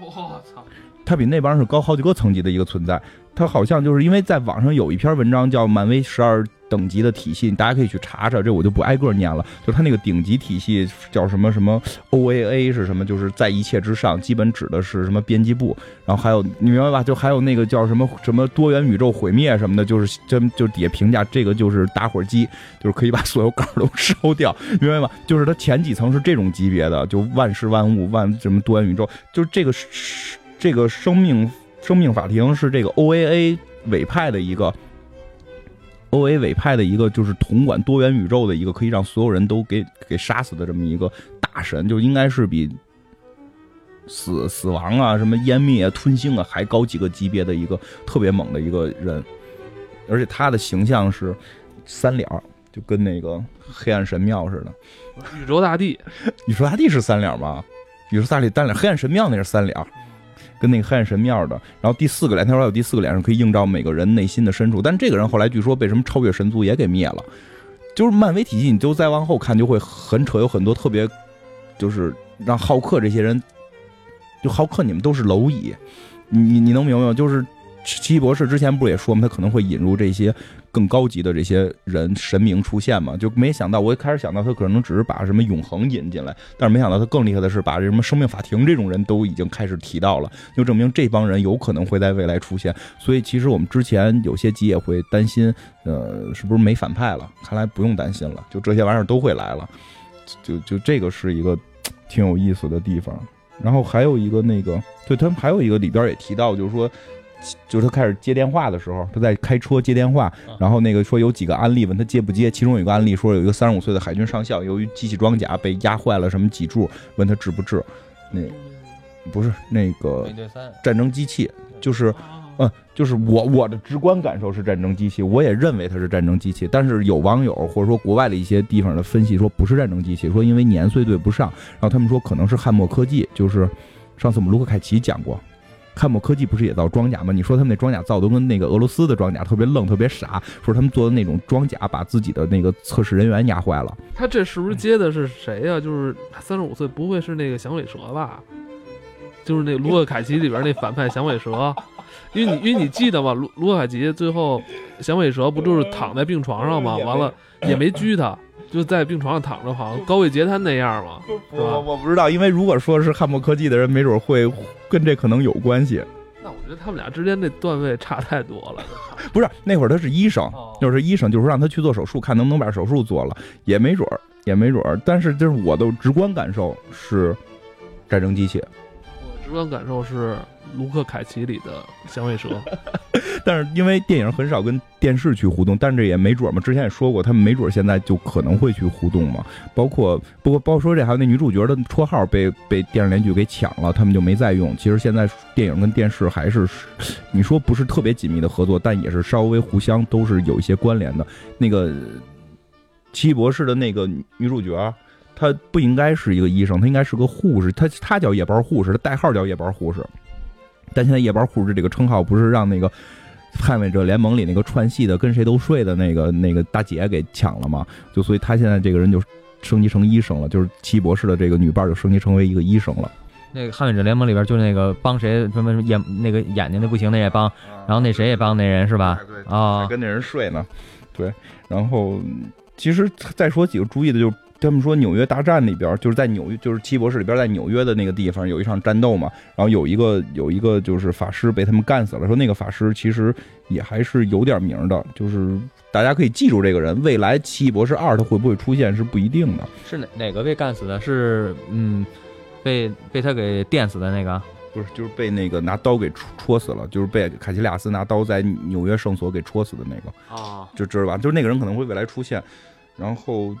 Speaker 1: 我操！
Speaker 2: 他比那帮人是高好几个层级的一个存在。他好像就是因为在网上有一篇文章叫《漫威十二》。等级的体系，大家可以去查查，这我就不挨个念了。就他那个顶级体系叫什么什么 O A A 是什么？就是在一切之上，基本指的是什么编辑部。然后还有你明白吧？就还有那个叫什么什么多元宇宙毁灭什么的，就是真就底下评价这个就是打火机，就是可以把所有杆都烧掉，明白吗？就是它前几层是这种级别的，就万事万物万什么多元宇宙，就是这个这个生命生命法庭是这个 O A A 委派的一个。O A 委派的一个就是统管多元宇宙的一个可以让所有人都给给杀死的这么一个大神，就应该是比死死亡啊、什么湮灭啊、吞星啊还高几个级别的一个特别猛的一个人，而且他的形象是三脸，就跟那个黑暗神庙似的。
Speaker 1: 宇宙大帝，
Speaker 2: 宇宙大帝是三脸吗？宇宙大帝单脸，黑暗神庙那是三脸。那个黑暗神庙的，然后第四个脸，他说有第四个脸上可以映照每个人内心的深处，但这个人后来据说被什么超越神族也给灭了。就是漫威体系，你就再往后看就会很扯，有很多特别，就是让浩克这些人，就浩克你们都是蝼蚁，你你能明白吗？就是。奇异博士之前不是也说吗？他可能会引入这些更高级的这些人神明出现嘛？就没想到，我一开始想到他可能只是把什么永恒引进来，但是没想到他更厉害的是把这什么生命法庭这种人都已经开始提到了，就证明这帮人有可能会在未来出现。所以其实我们之前有些集也会担心，呃，是不是没反派了？看来不用担心了，就这些玩意儿都会来了。就就这个是一个挺有意思的地方。然后还有一个那个，对他们还有一个里边也提到，就是说。就是他开始接电话的时候，他在开车接电话，然后那个说有几个案例问他接不接，其中有一个案例说有一个三十五岁的海军上校，由于机器装甲被压坏了什么脊柱，问他治不治。那不是那个战争机器，就是嗯，就是我我的直观感受是战争机器，我也认为它是战争机器，但是有网友或者说国外的一些地方的分析说不是战争机器，说因为年岁对不上，然后他们说可能是汉默科技，就是上次我们卢克凯奇讲过。汉默科技不是也造装甲吗？你说他们那装甲造的跟那个俄罗斯的装甲特别愣、特别傻，说他们做的那种装甲把自己的那个测试人员压坏了。
Speaker 1: 他这是不是接的是谁呀？就是三十五岁，不会是那个响尾蛇吧？就是那卢克凯奇里边那反派响尾蛇，因为你因为你记得吗，卢卢克凯奇最后响尾蛇不就是躺在病床上吗？完了也没狙他。就在病床上躺着，好像高位截瘫那样嘛，
Speaker 2: 我我不知道，因为如果说是汉默科技的人，没准会跟这可能有关系。
Speaker 1: 那我觉得他们俩之间这段位差太多了。
Speaker 2: 不是那会儿他是医生，就是医生，就是让他去做手术，看能不能把手术做了，也没准儿，也没准儿。但是就是我的直观感受是战争机器。
Speaker 1: 直观感受是。卢克凯奇里的响尾蛇，
Speaker 2: 但是因为电影很少跟电视去互动，但这也没准嘛。之前也说过，他们没准现在就可能会去互动嘛。包括不过，包括说这还有那女主角的绰号被被电视连续剧给抢了，他们就没再用。其实现在电影跟电视还是你说不是特别紧密的合作，但也是稍微互相都是有一些关联的。那个奇异博士的那个女主角。她不应该是一个医生，他应该是个护士。他他叫夜班护士，他代号叫夜班护士。但现在夜班护士这个称号不是让那个捍卫者联盟里那个串戏的跟谁都睡的那个那个大姐给抢了吗？就所以他现在这个人就升级成医生了，就是奇博士的这个女伴就升级成为一个医生了。
Speaker 3: 那个捍卫者联盟里边就那个帮谁什么眼那个眼睛那不行那也帮，然后那谁也帮那人是吧？啊，
Speaker 2: 跟那人睡呢。对，然后其实再说几个注意的，就是他们说纽约大战里边，就是在纽约，就是奇异博士里边在纽约的那个地方有一场战斗嘛，然后有一个有一个就是法师被他们干死了。说那个法师其实也还是有点名的，就是大家可以记住这个人。未来奇异博士二他会不会出现是不一定的。
Speaker 3: 是哪哪个被干死的？是嗯，被被他给电死的那个？
Speaker 2: 不是，就是被那个拿刀给戳戳死了，就是被凯奇利亚斯拿刀在纽约圣所给戳死的那个。
Speaker 3: 啊，
Speaker 2: 就知道吧？就是那个人可能会未来出现，然后。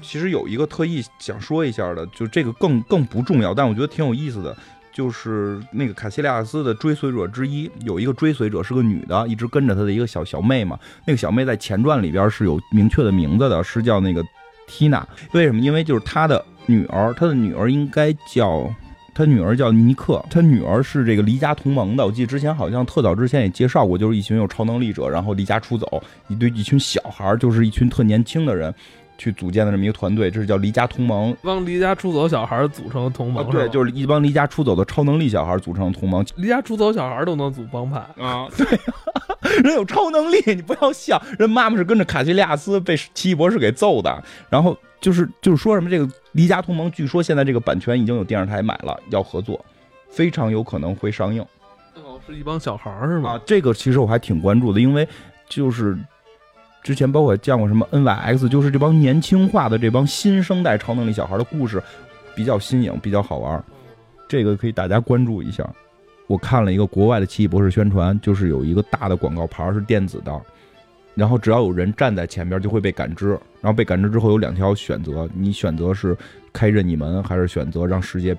Speaker 2: 其实有一个特意想说一下的，就这个更更不重要，但我觉得挺有意思的，就是那个卡西利亚斯的追随者之一，有一个追随者是个女的，一直跟着他的一个小小妹嘛。那个小妹在前传里边是有明确的名字的，是叫那个缇娜。为什么？因为就是他的女儿，他的女儿应该叫他女儿叫尼克，他女儿是这个离家同盟的。我记得之前好像特早之前也介绍过，就是一群有超能力者，然后离家出走，一堆一群小孩，就是一群特年轻的人。去组建的这么一个团队，这是叫离家同盟，
Speaker 1: 帮离家出走小孩组成的同盟。
Speaker 2: 对，就是一帮离家出走的超能力小孩组成的同盟。
Speaker 1: 离家出走小孩都能组帮派
Speaker 2: 啊？对，人有超能力，你不要笑。人妈妈是跟着卡西利亚斯被奇异博士给揍的。然后就是就是说什么这个离家同盟，据说现在这个版权已经有电视台买了，要合作，非常有可能会上映。
Speaker 1: 哦，是一帮小孩是吗？
Speaker 2: 啊，这个其实我还挺关注的，因为就是。之前包括见过什么 NYX，就是这帮年轻化的这帮新生代超能力小孩的故事，比较新颖，比较好玩。这个可以大家关注一下。我看了一个国外的奇异博士宣传，就是有一个大的广告牌是电子的，然后只要有人站在前边就会被感知，然后被感知之后有两条选择，你选择是开任意门，还是选择让世界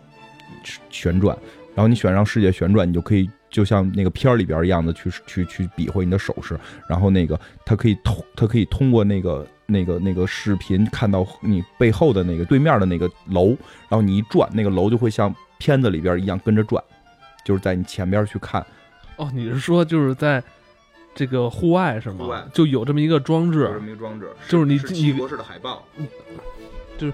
Speaker 2: 旋转。然后你选让世界旋转，你就可以。就像那个片儿里边一样的去去去比划你的手势，然后那个他可以通，他可以通过那个那个那个视频看到你背后的那个对面的那个楼，然后你一转，那个楼就会像片子里边一样跟着转，就是在你前边去看。
Speaker 1: 哦，你是说就是在这个户外是吗？
Speaker 2: 户外
Speaker 1: 就有这么一个装置，
Speaker 2: 有这么一个装置，
Speaker 1: 就是你
Speaker 2: 你博士的海报，
Speaker 1: 就是。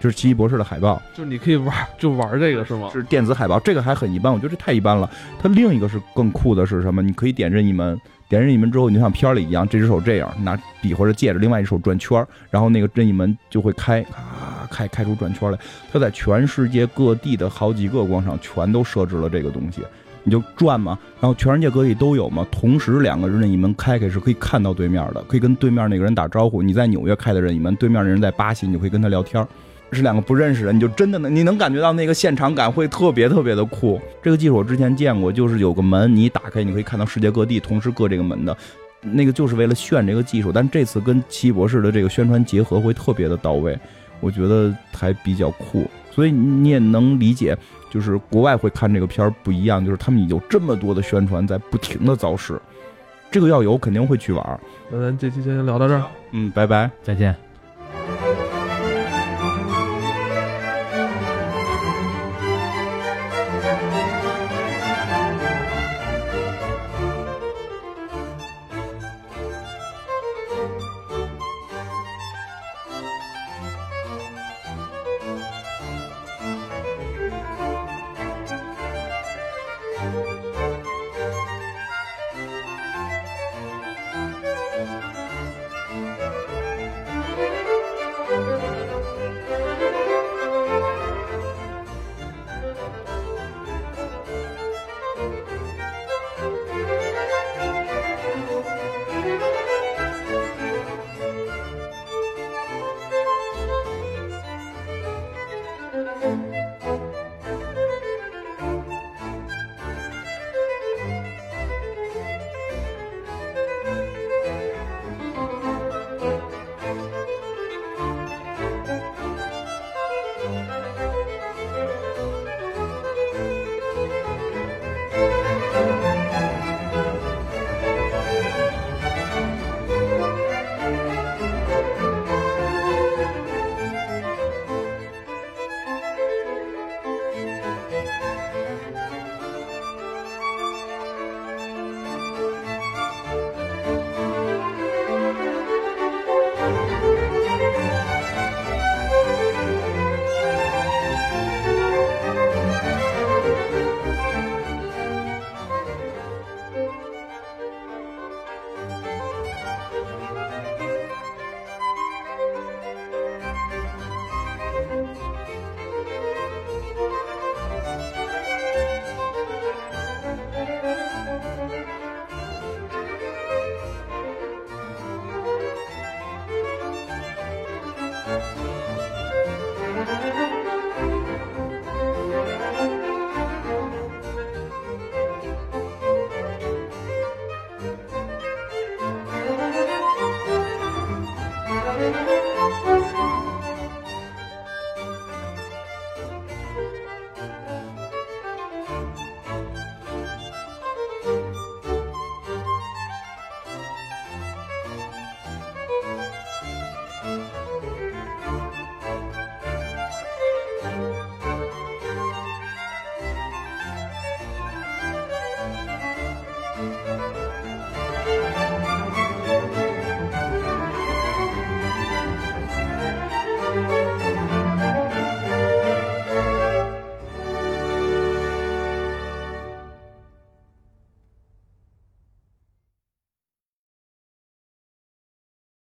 Speaker 2: 就是奇异博士的海报，
Speaker 1: 就是你可以玩，就玩这个是吗？
Speaker 2: 是电子海报，这个还很一般，我觉得这太一般了。它另一个是更酷的是什么？你可以点任意门，点任意门之后，你就像片儿里一样，这只手这样拿笔或者戒指，另外一手转圈儿然后那个任意门就会开，啊，开开出转圈来。它在全世界各地的好几个广场全都设置了这个东西，你就转嘛，然后全世界各地都有嘛。同时两个任意门开开是可以看到对面的，可以跟对面那个人打招呼。你在纽约开的任意门，对面那人在巴西，你就可以跟他聊天。是两个不认识的，你就真的能，你能感觉到那个现场感会特别特别的酷。这个技术我之前见过，就是有个门，你一打开，你可以看到世界各地同时各这个门的，那个就是为了炫这个技术。但这次跟奇异博士的这个宣传结合会特别的到位，我觉得还比较酷。所以你也能理解，就是国外会看这个片儿不一样，就是他们有这么多的宣传在不停的造势，这个要有肯定会去玩。
Speaker 1: 那咱这期先聊到这儿，
Speaker 2: 嗯，拜拜，
Speaker 3: 再见。